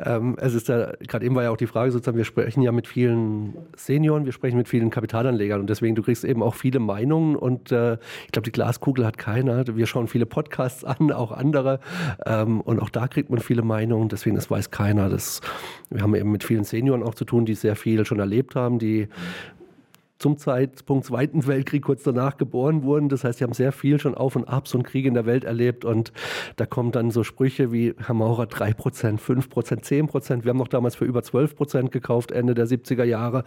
Speaker 3: ähm, es ist ja, gerade eben war ja auch die Frage sozusagen, wir sprechen ja mit vielen Senioren, wir sprechen mit vielen Kapitalanlegern und deswegen, du kriegst eben auch viele Meinungen und äh, ich glaube, die Glaskugel hat keiner. Wir schauen viele Podcasts an, auch andere ähm, und auch da kriegt man viele Meinungen, deswegen, das weiß keiner. Das, wir haben eben mit vielen Senioren auch zu tun, die sehr viel schon erlebt haben, die zum Zeitpunkt Zweiten Weltkrieg kurz danach geboren wurden. Das heißt, sie haben sehr viel schon Auf und Abs und Kriege in der Welt erlebt. Und da kommen dann so Sprüche wie Herr Maurer 3%, 5%, 10%. Wir haben noch damals für über 12% gekauft, Ende der 70er Jahre.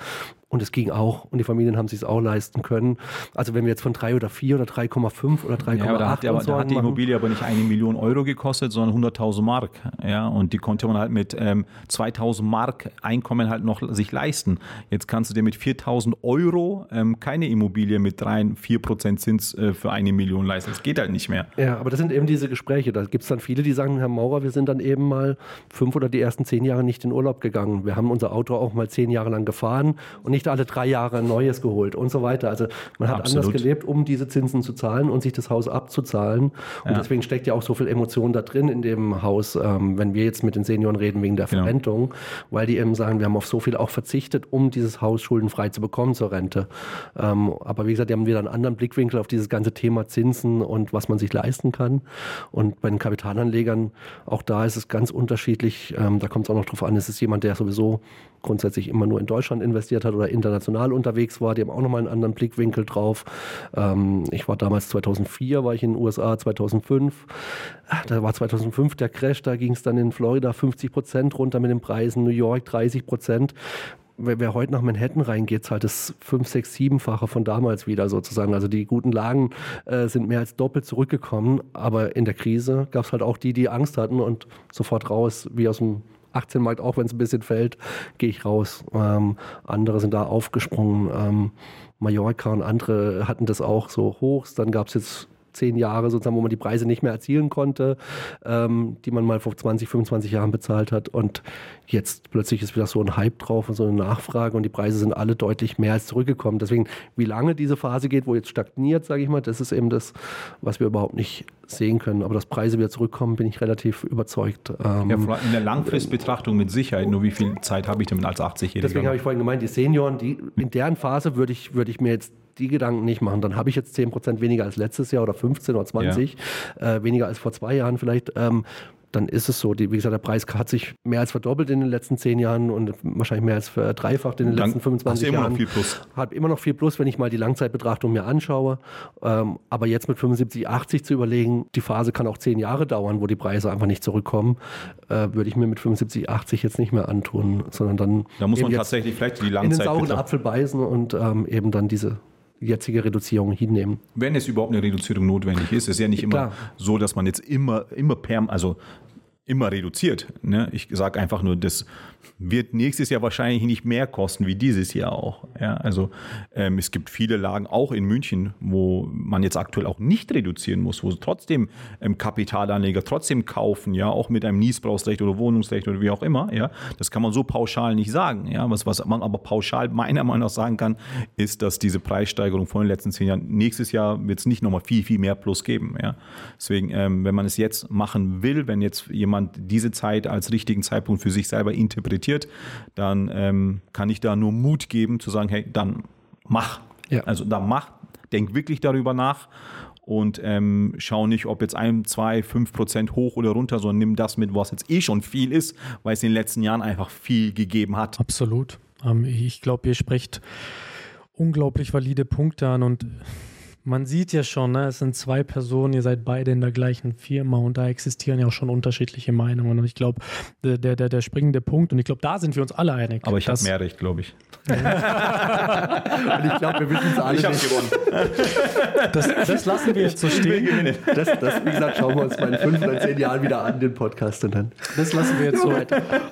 Speaker 3: Und es ging auch. Und die Familien haben sich es auch leisten können. Also wenn wir jetzt von 3 oder 4 oder 3,5 oder 3,8 ja, da
Speaker 1: hat, aber, da hat die Immobilie aber nicht eine Million Euro gekostet, sondern 100.000 Mark. Ja, und die konnte man halt mit ähm, 2.000 Mark Einkommen halt noch sich leisten. Jetzt kannst du dir mit 4.000 Euro ähm, keine Immobilie mit 3, 4 Prozent Zins äh, für eine Million leisten. Das geht halt nicht mehr.
Speaker 3: Ja, aber das sind eben diese Gespräche. Da gibt es dann viele, die sagen, Herr Maurer, wir sind dann eben mal fünf oder die ersten zehn Jahre nicht in Urlaub gegangen. Wir haben unser Auto auch mal zehn Jahre lang gefahren und nicht alle drei Jahre ein neues geholt und so weiter. Also man hat Absolut. anders gelebt, um diese Zinsen zu zahlen und sich das Haus abzuzahlen. Und ja. deswegen steckt ja auch so viel Emotion da drin in dem Haus, ähm, wenn wir jetzt mit den Senioren reden wegen der genau. Verrentung, weil die eben sagen, wir haben auf so viel auch verzichtet, um dieses Haus schuldenfrei zu bekommen zur Rente. Ähm, aber wie gesagt, die haben wieder einen anderen Blickwinkel auf dieses ganze Thema Zinsen und was man sich leisten kann. Und bei den Kapitalanlegern, auch da ist es ganz unterschiedlich. Ähm, da kommt es auch noch drauf an, ist es jemand, der sowieso grundsätzlich immer nur in Deutschland investiert hat oder international unterwegs war. Die haben auch nochmal einen anderen Blickwinkel drauf. Ähm, ich war damals 2004, war ich in den USA, 2005. Ah, da war 2005 der Crash, da ging es dann in Florida 50 Prozent runter mit den Preisen, New York 30 Prozent wer, wer, heute nach Manhattan reingeht, zahlt das 5, 6, 7-fache von damals wieder sozusagen. Also die guten Lagen äh, sind mehr als doppelt zurückgekommen. Aber in der Krise gab es halt auch die, die Angst hatten und sofort raus, wie aus dem Aktienmarkt, auch wenn es ein bisschen fällt, gehe ich raus. Ähm, andere sind da aufgesprungen. Ähm, Mallorca und andere hatten das auch so hoch. Dann gab es jetzt zehn Jahre sozusagen, wo man die Preise nicht mehr erzielen konnte, ähm, die man mal vor 20, 25 Jahren bezahlt hat. Und jetzt plötzlich ist wieder so ein Hype drauf und so eine Nachfrage und die Preise sind alle deutlich mehr als zurückgekommen. Deswegen, wie lange diese Phase geht, wo jetzt stagniert, sage ich mal, das ist eben das, was wir überhaupt nicht sehen können. Aber dass Preise wieder zurückkommen, bin ich relativ überzeugt.
Speaker 1: Ähm, ja, in der Langfristbetrachtung mit Sicherheit. Nur wie viel Zeit habe ich damit als 80-Jähriger?
Speaker 3: Deswegen habe ich vorhin gemeint, die Senioren, die, in deren Phase würde ich, würde ich mir jetzt die Gedanken nicht machen. Dann habe ich jetzt 10% weniger als letztes Jahr oder 15 oder 20, ja. äh, weniger als vor zwei Jahren vielleicht. Ähm, dann ist es so. Die, wie gesagt, der Preis hat sich mehr als verdoppelt in den letzten zehn Jahren und wahrscheinlich mehr als verdreifacht in den dann letzten 25 Jahren. Immer noch viel plus. Hat immer noch viel plus, wenn ich mal die Langzeitbetrachtung mir anschaue. Ähm, aber jetzt mit 75, 80 zu überlegen, die Phase kann auch zehn Jahre dauern, wo die Preise einfach nicht zurückkommen, äh, würde ich mir mit 75, 80 jetzt nicht mehr antun, sondern dann.
Speaker 1: Da muss man tatsächlich vielleicht die Langzeit.
Speaker 3: In den sauren Apfel beißen und ähm, eben dann diese jetzige Reduzierung hinnehmen.
Speaker 1: Wenn es überhaupt eine Reduzierung notwendig ist, ist ja nicht immer Klar. so, dass man jetzt immer, immer per, also immer reduziert. Ne? Ich sage einfach nur, das wird nächstes Jahr wahrscheinlich nicht mehr kosten wie dieses Jahr auch. Ja? Also ähm, es gibt viele Lagen auch in München, wo man jetzt aktuell auch nicht reduzieren muss, wo trotzdem ähm, Kapitalanleger trotzdem kaufen, ja, auch mit einem Niesbrauchsrecht oder Wohnungsrecht oder wie auch immer. Ja? Das kann man so pauschal nicht sagen. Ja? Was, was man aber pauschal meiner Meinung nach sagen kann, ist, dass diese Preissteigerung von den letzten zehn Jahren, nächstes Jahr wird es nicht nochmal viel, viel mehr Plus geben. Ja? Deswegen, ähm, wenn man es jetzt machen will, wenn jetzt jemand jemand diese Zeit als richtigen Zeitpunkt für sich selber interpretiert, dann ähm, kann ich da nur Mut geben zu sagen, hey, dann mach. Ja. Also dann mach, denk wirklich darüber nach und ähm, schau nicht, ob jetzt ein, zwei, fünf Prozent hoch oder runter, sondern nimm das mit, was jetzt eh schon viel ist, weil es in den letzten Jahren einfach viel gegeben hat.
Speaker 2: Absolut. Ähm, ich glaube, ihr sprecht unglaublich valide Punkte an und man sieht ja schon, ne, es sind zwei Personen, ihr seid beide in der gleichen Firma und da existieren ja auch schon unterschiedliche Meinungen. Und ich glaube, der, der, der springende Punkt, und ich glaube, da sind wir uns alle einig.
Speaker 1: Aber ich habe mehr recht, glaube ich.
Speaker 3: und ich glaube, wir wissen es alle.
Speaker 1: Ich habe gewonnen.
Speaker 2: Das, das, lassen wir jetzt so stehen.
Speaker 3: Das, das, wie gesagt, schauen wir uns mal in fünf oder zehn Jahren wieder an, den Podcast. Und dann.
Speaker 2: Das lassen wir jetzt so,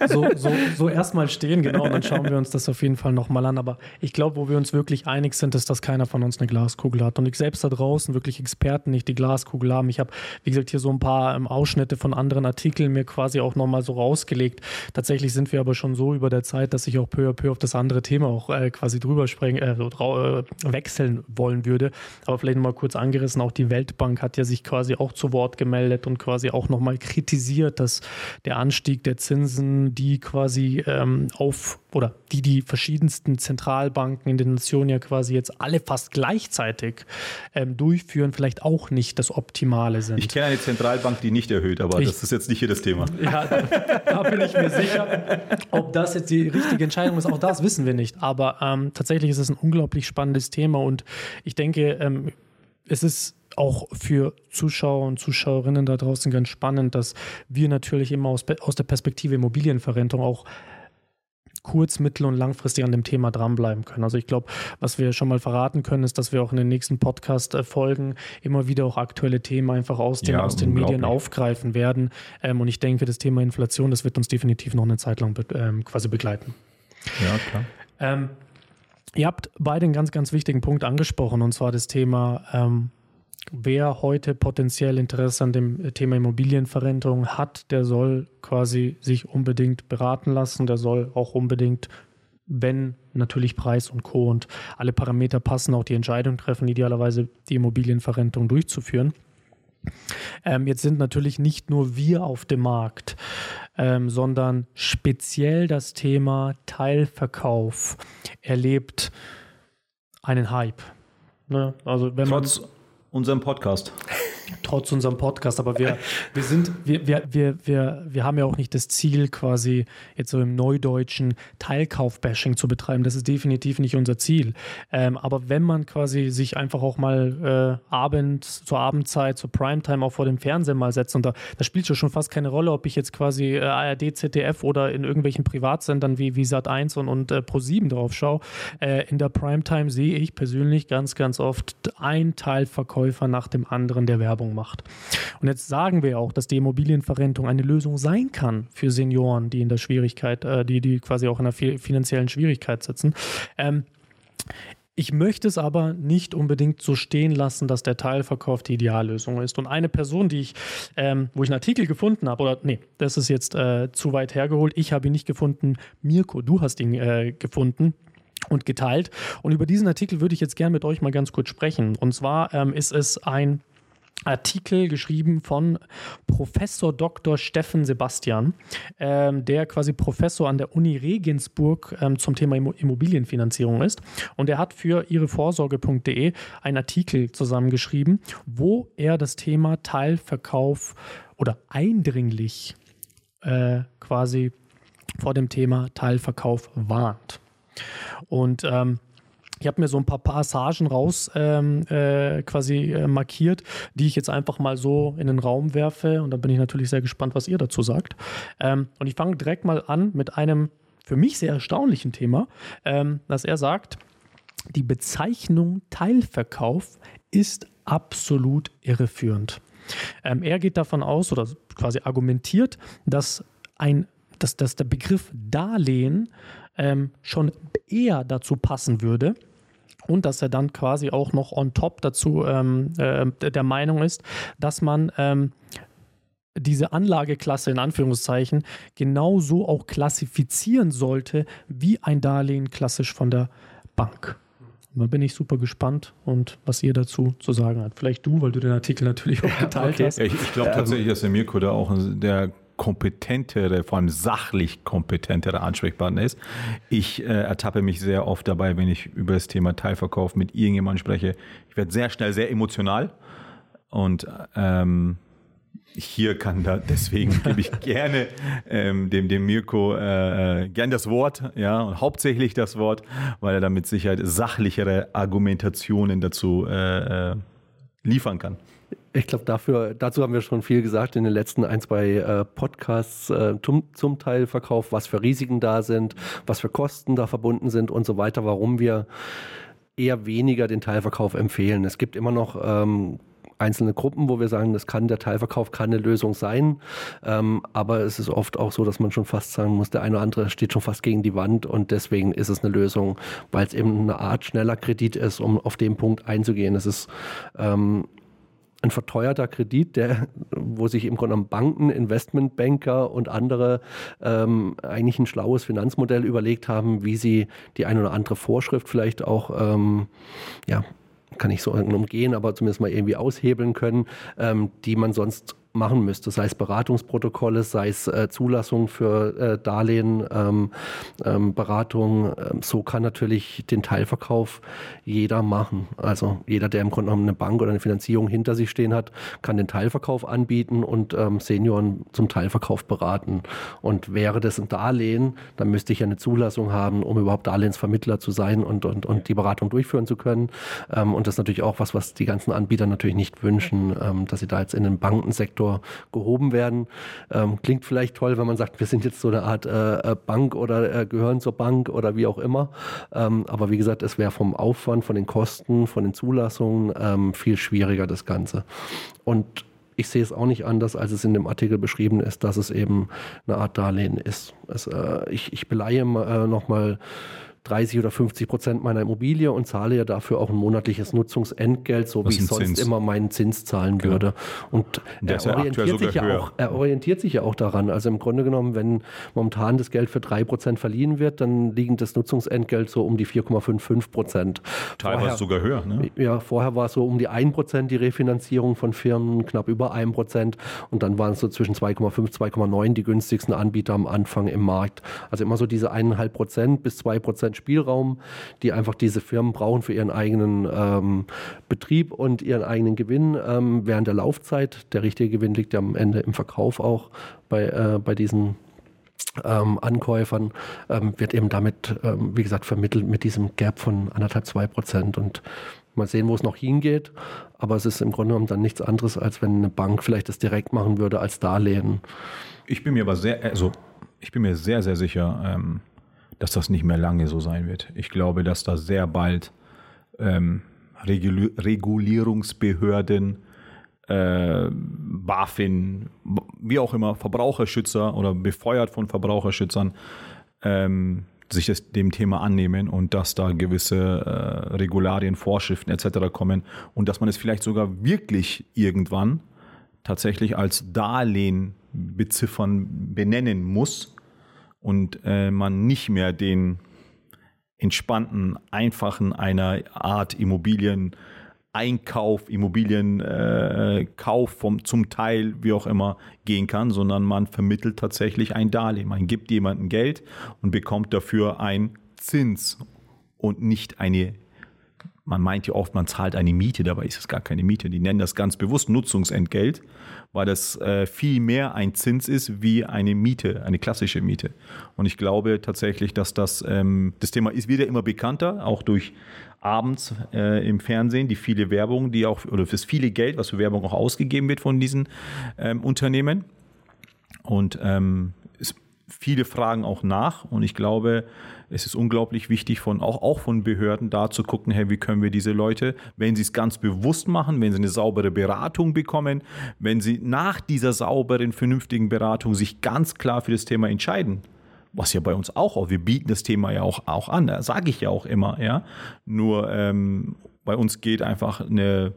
Speaker 2: so, so, so erstmal stehen, genau. Und dann schauen wir uns das auf jeden Fall nochmal an. Aber ich glaube, wo wir uns wirklich einig sind, ist, dass keiner von uns eine Glaskugel hat. Und ich selbst da draußen wirklich Experten nicht die Glaskugel haben. Ich habe, wie gesagt, hier so ein paar ähm, Ausschnitte von anderen Artikeln mir quasi auch nochmal so rausgelegt. Tatsächlich sind wir aber schon so über der Zeit, dass ich auch peu à peu auf das andere Thema auch äh, quasi drüber sprengen, äh, äh, wechseln wollen würde. Aber vielleicht nochmal kurz angerissen, auch die Weltbank hat ja sich quasi auch zu Wort gemeldet und quasi auch nochmal kritisiert, dass der Anstieg der Zinsen, die quasi ähm, auf oder die die verschiedensten Zentralbanken in den Nationen ja quasi jetzt alle fast gleichzeitig ähm, durchführen, vielleicht auch nicht das Optimale sind.
Speaker 1: Ich kenne eine Zentralbank, die nicht erhöht, aber ich, das ist jetzt nicht hier das Thema.
Speaker 2: Ja, da, da, bin ich mir sicher. Ob das jetzt die richtige Entscheidung ist, auch das wissen wir nicht. Aber ähm, tatsächlich ist es ein unglaublich spannendes Thema und ich denke, ähm, es ist auch für Zuschauer und Zuschauerinnen da draußen ganz spannend, dass wir natürlich immer aus, aus der Perspektive Immobilienverrentung auch kurz-, mittel- und langfristig an dem Thema dranbleiben können. Also ich glaube, was wir schon mal verraten können, ist, dass wir auch in den nächsten Podcast-Folgen immer wieder auch aktuelle Themen einfach aus den, ja, aus den Medien aufgreifen werden. Ähm, und ich denke, das Thema Inflation, das wird uns definitiv noch eine Zeit lang be ähm, quasi begleiten.
Speaker 1: Ja, klar.
Speaker 2: Ähm, ihr habt beide einen ganz, ganz wichtigen Punkt angesprochen, und zwar das Thema ähm, wer heute potenziell Interesse an dem Thema Immobilienverrentung hat, der soll quasi sich unbedingt beraten lassen, der soll auch unbedingt, wenn natürlich Preis und Co. und alle Parameter passen, auch die Entscheidung treffen, idealerweise die Immobilienverrentung durchzuführen. Ähm, jetzt sind natürlich nicht nur wir auf dem Markt, ähm, sondern speziell das Thema Teilverkauf erlebt einen Hype.
Speaker 1: Ne? Also wenn Trotz man unserem Podcast.
Speaker 2: Trotz unserem Podcast, aber wir, wir sind, wir, wir, wir, wir, wir haben ja auch nicht das Ziel, quasi jetzt so im Neudeutschen Teilkauf-Bashing zu betreiben. Das ist definitiv nicht unser Ziel. Ähm, aber wenn man quasi sich einfach auch mal äh, abends, zur Abendzeit, zur Primetime auch vor dem Fernseher mal setzt und da, da spielt schon fast keine Rolle, ob ich jetzt quasi äh, ARD, ZDF oder in irgendwelchen Privatsendern wie, wie Sat1 und, und äh, Pro7 drauf schaue. Äh, in der Primetime sehe ich persönlich ganz, ganz oft ein Teilverkäufer nach dem anderen, der Werbung Werbung macht. Und jetzt sagen wir auch, dass die Immobilienverrentung eine Lösung sein kann für Senioren, die in der Schwierigkeit, äh, die, die quasi auch in einer finanziellen Schwierigkeit sitzen. Ähm, ich möchte es aber nicht unbedingt so stehen lassen, dass der Teilverkauf die Ideallösung ist. Und eine Person, die ich, ähm, wo ich einen Artikel gefunden habe, oder nee, das ist jetzt äh, zu weit hergeholt. Ich habe ihn nicht gefunden. Mirko, du hast ihn äh, gefunden und geteilt. Und über diesen Artikel würde ich jetzt gerne mit euch mal ganz kurz sprechen. Und zwar ähm, ist es ein Artikel geschrieben von Professor Dr. Steffen Sebastian, ähm, der quasi Professor an der Uni Regensburg ähm, zum Thema Immobilienfinanzierung ist. Und er hat für ihrevorsorge.de einen Artikel zusammengeschrieben, wo er das Thema Teilverkauf oder eindringlich äh, quasi vor dem Thema Teilverkauf warnt. Und ähm, ich habe mir so ein paar Passagen raus ähm, äh, quasi äh, markiert, die ich jetzt einfach mal so in den Raum werfe. Und da bin ich natürlich sehr gespannt, was ihr dazu sagt. Ähm, und ich fange direkt mal an mit einem für mich sehr erstaunlichen Thema, ähm, dass er sagt, die Bezeichnung Teilverkauf ist absolut irreführend. Ähm, er geht davon aus oder quasi argumentiert, dass, ein, dass, dass der Begriff Darlehen ähm, schon eher dazu passen würde, und dass er dann quasi auch noch on top dazu ähm, äh, der Meinung ist, dass man ähm, diese Anlageklasse in Anführungszeichen genauso auch klassifizieren sollte wie ein Darlehen klassisch von der Bank. da bin ich super gespannt und was ihr dazu zu sagen habt. Vielleicht du, weil du den Artikel natürlich auch geteilt okay. hast.
Speaker 1: Ja, ich, ich glaube tatsächlich, dass der Mirko da auch der kompetentere, vor allem sachlich kompetentere Ansprechpartner ist. Ich äh, ertappe mich sehr oft dabei, wenn ich über das Thema Teilverkauf mit irgendjemandem spreche. Ich werde sehr schnell sehr emotional und ähm, hier kann da, deswegen gebe ich gerne ähm, dem, dem Mirko äh, äh, gern das Wort, ja, und hauptsächlich das Wort, weil er da mit Sicherheit sachlichere Argumentationen dazu äh, äh liefern kann.
Speaker 3: Ich glaube, dazu haben wir schon viel gesagt in den letzten ein, zwei äh, Podcasts äh, zum, zum Teilverkauf, was für Risiken da sind, was für Kosten da verbunden sind und so weiter, warum wir eher weniger den Teilverkauf empfehlen. Es gibt immer noch ähm, einzelne Gruppen, wo wir sagen, das kann der Teilverkauf kann eine Lösung sein. Ähm, aber es ist oft auch so, dass man schon fast sagen muss, der eine oder andere steht schon fast gegen die Wand und deswegen ist es eine Lösung, weil es eben eine Art schneller Kredit ist, um auf den Punkt einzugehen. Es ist ähm, ein verteuerter Kredit, der, wo sich im Grunde genommen Banken, Investmentbanker und andere ähm, eigentlich ein schlaues Finanzmodell überlegt haben, wie sie die eine oder andere Vorschrift vielleicht auch ähm, ja, kann ich so umgehen, aber zumindest mal irgendwie aushebeln können, ähm, die man sonst machen müsste, sei es Beratungsprotokolle, sei es äh, Zulassung für äh, Darlehen, ähm, ähm, Beratung. Ähm, so kann natürlich den Teilverkauf jeder machen. Also jeder, der im Grunde genommen eine Bank oder eine Finanzierung hinter sich stehen hat, kann den Teilverkauf anbieten und ähm, Senioren zum Teilverkauf beraten. Und wäre das ein Darlehen, dann müsste ich ja eine Zulassung haben, um überhaupt Darlehensvermittler zu sein und, und, und die Beratung durchführen zu können. Ähm, und das ist natürlich auch was, was die ganzen Anbieter natürlich nicht wünschen, ähm, dass sie da jetzt in den Bankensektor Sektor gehoben werden. Ähm, klingt vielleicht toll, wenn man sagt, wir sind jetzt so eine Art äh, äh, Bank oder äh, gehören zur Bank oder wie auch immer. Ähm, aber wie gesagt, es wäre vom Aufwand, von den Kosten, von den Zulassungen ähm, viel schwieriger, das Ganze. Und ich sehe es auch nicht anders, als es in dem Artikel beschrieben ist, dass es eben eine Art Darlehen ist. Es, äh, ich, ich beleihe äh, nochmal 30 oder 50 Prozent meiner Immobilie und zahle ja dafür auch ein monatliches Nutzungsentgelt, so wie ich sonst Zins? immer meinen Zins zahlen genau. würde. Und er orientiert, sich ja auch, er orientiert sich ja auch daran. Also im Grunde genommen, wenn momentan das Geld für drei Prozent verliehen wird, dann liegt das Nutzungsentgelt so um die 4,55 Prozent.
Speaker 1: Teilweise sogar höher. Ne?
Speaker 3: Ja, vorher war es so um die 1 Prozent die Refinanzierung von Firmen, knapp über 1 Prozent. Und dann waren es so zwischen 2,5, 2,9 die günstigsten Anbieter am Anfang im Markt. Also immer so diese 1,5 Prozent bis 2 Prozent Prozent Spielraum, die einfach diese Firmen brauchen für ihren eigenen ähm, Betrieb und ihren eigenen Gewinn ähm, während der Laufzeit. Der richtige Gewinn liegt ja am Ende im Verkauf auch bei, äh, bei diesen ähm, Ankäufern, ähm, wird eben damit, ähm, wie gesagt, vermittelt mit diesem Gap von anderthalb, zwei Prozent. Und mal sehen, wo es noch hingeht. Aber es ist im Grunde genommen dann nichts anderes, als wenn eine Bank vielleicht das direkt machen würde als Darlehen.
Speaker 1: Ich bin mir aber sehr, also ich bin mir sehr, sehr sicher, ähm, dass das nicht mehr lange so sein wird. Ich glaube, dass da sehr bald ähm, Regulierungsbehörden, äh, BaFin, wie auch immer, Verbraucherschützer oder befeuert von Verbraucherschützern, ähm, sich das, dem Thema annehmen und dass da gewisse äh, Regularien, Vorschriften etc. kommen und dass man es vielleicht sogar wirklich irgendwann tatsächlich als Darlehen beziffern, benennen muss und äh, man nicht mehr den entspannten, einfachen einer Art Immobilien Einkauf, Immobilienkauf äh, vom zum Teil, wie auch immer, gehen kann, sondern man vermittelt tatsächlich ein Darlehen. Man gibt jemandem Geld und bekommt dafür einen Zins und nicht eine man meint ja oft, man zahlt eine Miete, dabei ist es gar keine Miete. Die nennen das ganz bewusst Nutzungsentgelt, weil das äh, viel mehr ein Zins ist wie eine Miete, eine klassische Miete. Und ich glaube tatsächlich, dass das, ähm, das Thema ist wieder immer bekannter, auch durch abends äh, im Fernsehen, die viele Werbung, die auch, oder fürs viele Geld, was für Werbung auch ausgegeben wird von diesen ähm, Unternehmen. Und ähm, viele fragen auch nach und ich glaube, es ist unglaublich wichtig, von, auch, auch von Behörden da zu gucken, hey, wie können wir diese Leute, wenn sie es ganz bewusst machen, wenn sie eine saubere Beratung bekommen, wenn sie nach dieser sauberen, vernünftigen Beratung sich ganz klar für das Thema entscheiden, was ja bei uns auch, wir bieten das Thema ja auch, auch an, sage ich ja auch immer, ja. Nur ähm, bei uns geht einfach eine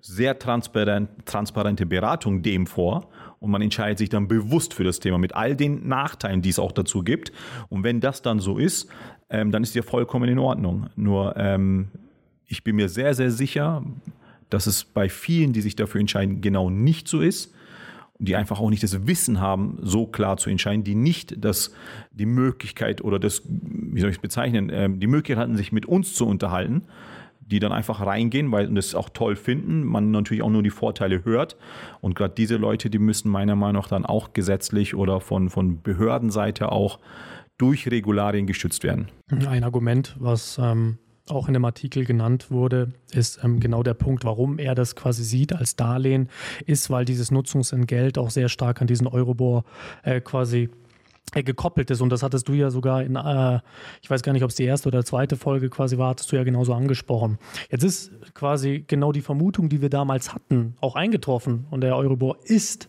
Speaker 1: sehr transparent, transparente Beratung dem vor und man entscheidet sich dann bewusst für das Thema mit all den Nachteilen, die es auch dazu gibt. Und wenn das dann so ist, ähm, dann ist ja vollkommen in Ordnung. Nur ähm, ich bin mir sehr, sehr sicher, dass es bei vielen, die sich dafür entscheiden, genau nicht so ist die einfach auch nicht das Wissen haben, so klar zu entscheiden, die nicht das, die Möglichkeit oder das, wie soll ich es bezeichnen, ähm, die Möglichkeit hatten, sich mit uns zu unterhalten, die dann einfach reingehen, weil und das auch toll finden, man natürlich auch nur die Vorteile hört. Und gerade diese Leute, die müssen meiner Meinung nach dann auch gesetzlich oder von, von Behördenseite auch durch Regularien geschützt werden.
Speaker 2: Ein Argument, was ähm, auch in dem Artikel genannt wurde, ist ähm, genau der Punkt, warum er das quasi sieht als Darlehen, ist, weil dieses Nutzungsentgelt auch sehr stark an diesen Eurobor äh, quasi gekoppelt ist. Und das hattest du ja sogar in, äh, ich weiß gar nicht, ob es die erste oder zweite Folge quasi war, hattest du ja genauso angesprochen. Jetzt ist quasi genau die Vermutung, die wir damals hatten, auch eingetroffen. Und der Euribor ist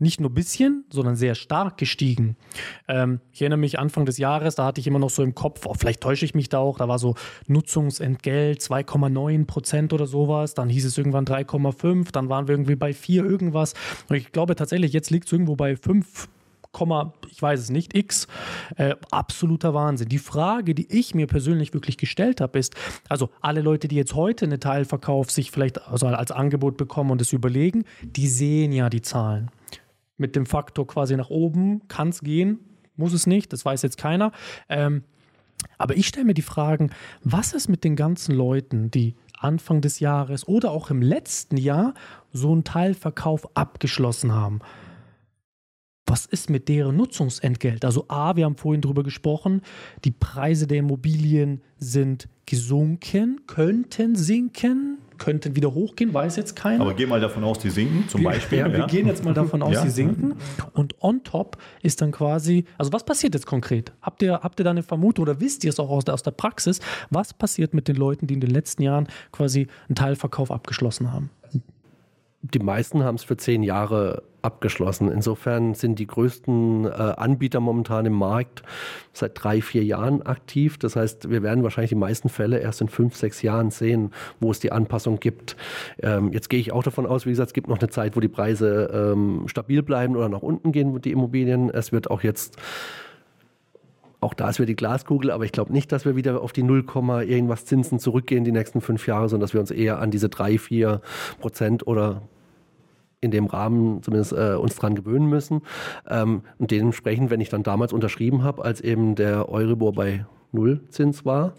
Speaker 2: nicht nur ein bisschen, sondern sehr stark gestiegen. Ähm, ich erinnere mich Anfang des Jahres, da hatte ich immer noch so im Kopf, oh, vielleicht täusche ich mich da auch, da war so Nutzungsentgelt 2,9 Prozent oder sowas, dann hieß es irgendwann 3,5, dann waren wir irgendwie bei 4 irgendwas. Und ich glaube tatsächlich, jetzt liegt es irgendwo bei 5 ich weiß es nicht, X, äh, absoluter Wahnsinn. Die Frage, die ich mir persönlich wirklich gestellt habe, ist, also alle Leute, die jetzt heute einen Teilverkauf sich vielleicht also als Angebot bekommen und es überlegen, die sehen ja die Zahlen mit dem Faktor quasi nach oben. Kann es gehen? Muss es nicht? Das weiß jetzt keiner. Ähm, aber ich stelle mir die Fragen, was ist mit den ganzen Leuten, die Anfang des Jahres oder auch im letzten Jahr so einen Teilverkauf abgeschlossen haben? Was ist mit deren Nutzungsentgelt? Also A, wir haben vorhin darüber gesprochen, die Preise der Immobilien sind gesunken, könnten sinken könnten wieder hochgehen, weiß jetzt keiner.
Speaker 1: Aber geh mal davon aus, die sinken zum
Speaker 2: wir,
Speaker 1: Beispiel.
Speaker 2: Ja, ja, wir gehen jetzt mal davon aus, ja. die sinken. Und on top ist dann quasi, also was passiert jetzt konkret? Habt ihr, habt ihr da eine Vermutung oder wisst ihr es auch aus der, aus der Praxis? Was passiert mit den Leuten, die in den letzten Jahren quasi einen Teilverkauf abgeschlossen haben?
Speaker 3: die meisten haben es für zehn Jahre abgeschlossen. Insofern sind die größten äh, Anbieter momentan im Markt seit drei, vier Jahren aktiv. Das heißt, wir werden wahrscheinlich die meisten Fälle erst in fünf, sechs Jahren sehen, wo es die Anpassung gibt. Ähm, jetzt gehe ich auch davon aus, wie gesagt, es gibt noch eine Zeit, wo die Preise ähm, stabil bleiben oder nach unten gehen, die Immobilien. Es wird auch jetzt auch da ist wieder die Glaskugel, aber ich glaube nicht, dass wir wieder auf die 0, irgendwas Zinsen zurückgehen die nächsten fünf Jahre, sondern dass wir uns eher an diese 3, 4 Prozent oder in dem Rahmen zumindest äh, uns dran gewöhnen müssen. Ähm, und dementsprechend, wenn ich dann damals unterschrieben habe, als eben der Euribor bei Nullzins war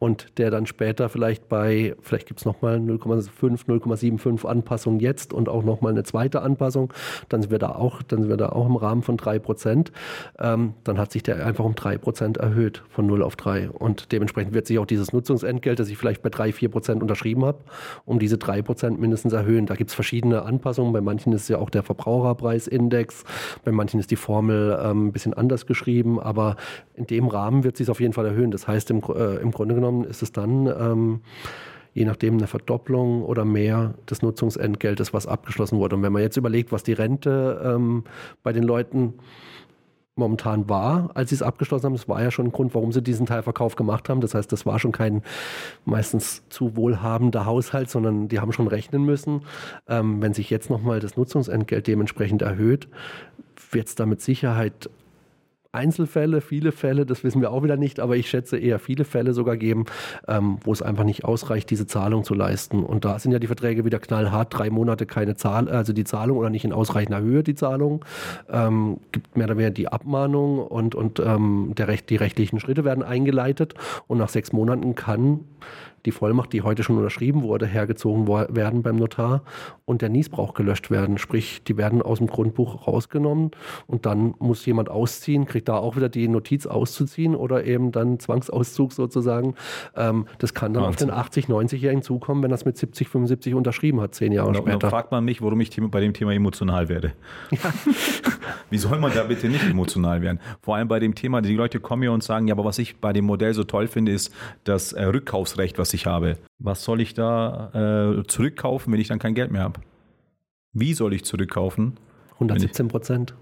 Speaker 3: und der dann später vielleicht bei, vielleicht gibt es nochmal 0,5, 0,75 Anpassung jetzt und auch nochmal eine zweite Anpassung, dann sind wir da auch, dann sind wir da auch im Rahmen von 3 Prozent. Ähm, dann hat sich der einfach um 3 Prozent erhöht, von 0 auf 3. Und dementsprechend wird sich auch dieses Nutzungsentgelt, das ich vielleicht bei 3, 4 Prozent unterschrieben habe, um diese 3 Prozent mindestens erhöhen. Da gibt es verschiedene Anpassungen. Bei manchen ist ja auch der Verbraucherpreisindex, bei manchen ist die Formel ähm, ein bisschen anders geschrieben, aber in dem Rahmen wird sich auf jeden Fall erhöhen. Das heißt, im, äh, im Grunde genommen genommen ist es dann ähm, je nachdem eine Verdopplung oder mehr des Nutzungsentgeltes, was abgeschlossen wurde. Und wenn man jetzt überlegt, was die Rente ähm, bei den Leuten momentan war, als sie es abgeschlossen haben. Das war ja schon ein Grund, warum sie diesen Teilverkauf gemacht haben. Das heißt, das war schon kein meistens zu wohlhabender Haushalt, sondern die haben schon rechnen müssen. Ähm, wenn sich jetzt nochmal das Nutzungsentgelt dementsprechend erhöht, wird es da mit Sicherheit Einzelfälle, viele Fälle, das wissen wir auch wieder nicht, aber ich schätze eher viele Fälle sogar geben, ähm, wo es einfach nicht ausreicht, diese Zahlung zu leisten. Und da sind ja die Verträge wieder knallhart, drei Monate keine Zahl, also die Zahlung oder nicht in ausreichender Höhe die Zahlung, ähm, gibt mehr oder weniger die Abmahnung und, und ähm, der Recht, die rechtlichen Schritte werden eingeleitet und nach sechs Monaten kann die Vollmacht, die heute schon unterschrieben wurde, hergezogen werden beim Notar und der Niesbrauch gelöscht werden. Sprich, die werden aus dem Grundbuch rausgenommen und dann muss jemand ausziehen, kriegt da auch wieder die Notiz auszuziehen oder eben dann Zwangsauszug sozusagen. Ähm, das kann dann Wahnsinn. auf den 80-, 90-Jährigen zukommen, wenn er es mit 70, 75 unterschrieben hat, zehn Jahre und, später. Dann
Speaker 1: fragt man mich, warum ich bei dem Thema emotional werde. Ja. Wie soll man da bitte nicht emotional werden? Vor allem bei dem Thema, die Leute kommen ja und sagen, ja, aber was ich bei dem Modell so toll finde, ist das äh, Rückkaufsrecht, was ich habe. Was soll ich da äh, zurückkaufen, wenn ich dann kein Geld mehr habe? Wie soll ich zurückkaufen?
Speaker 3: 117 Prozent.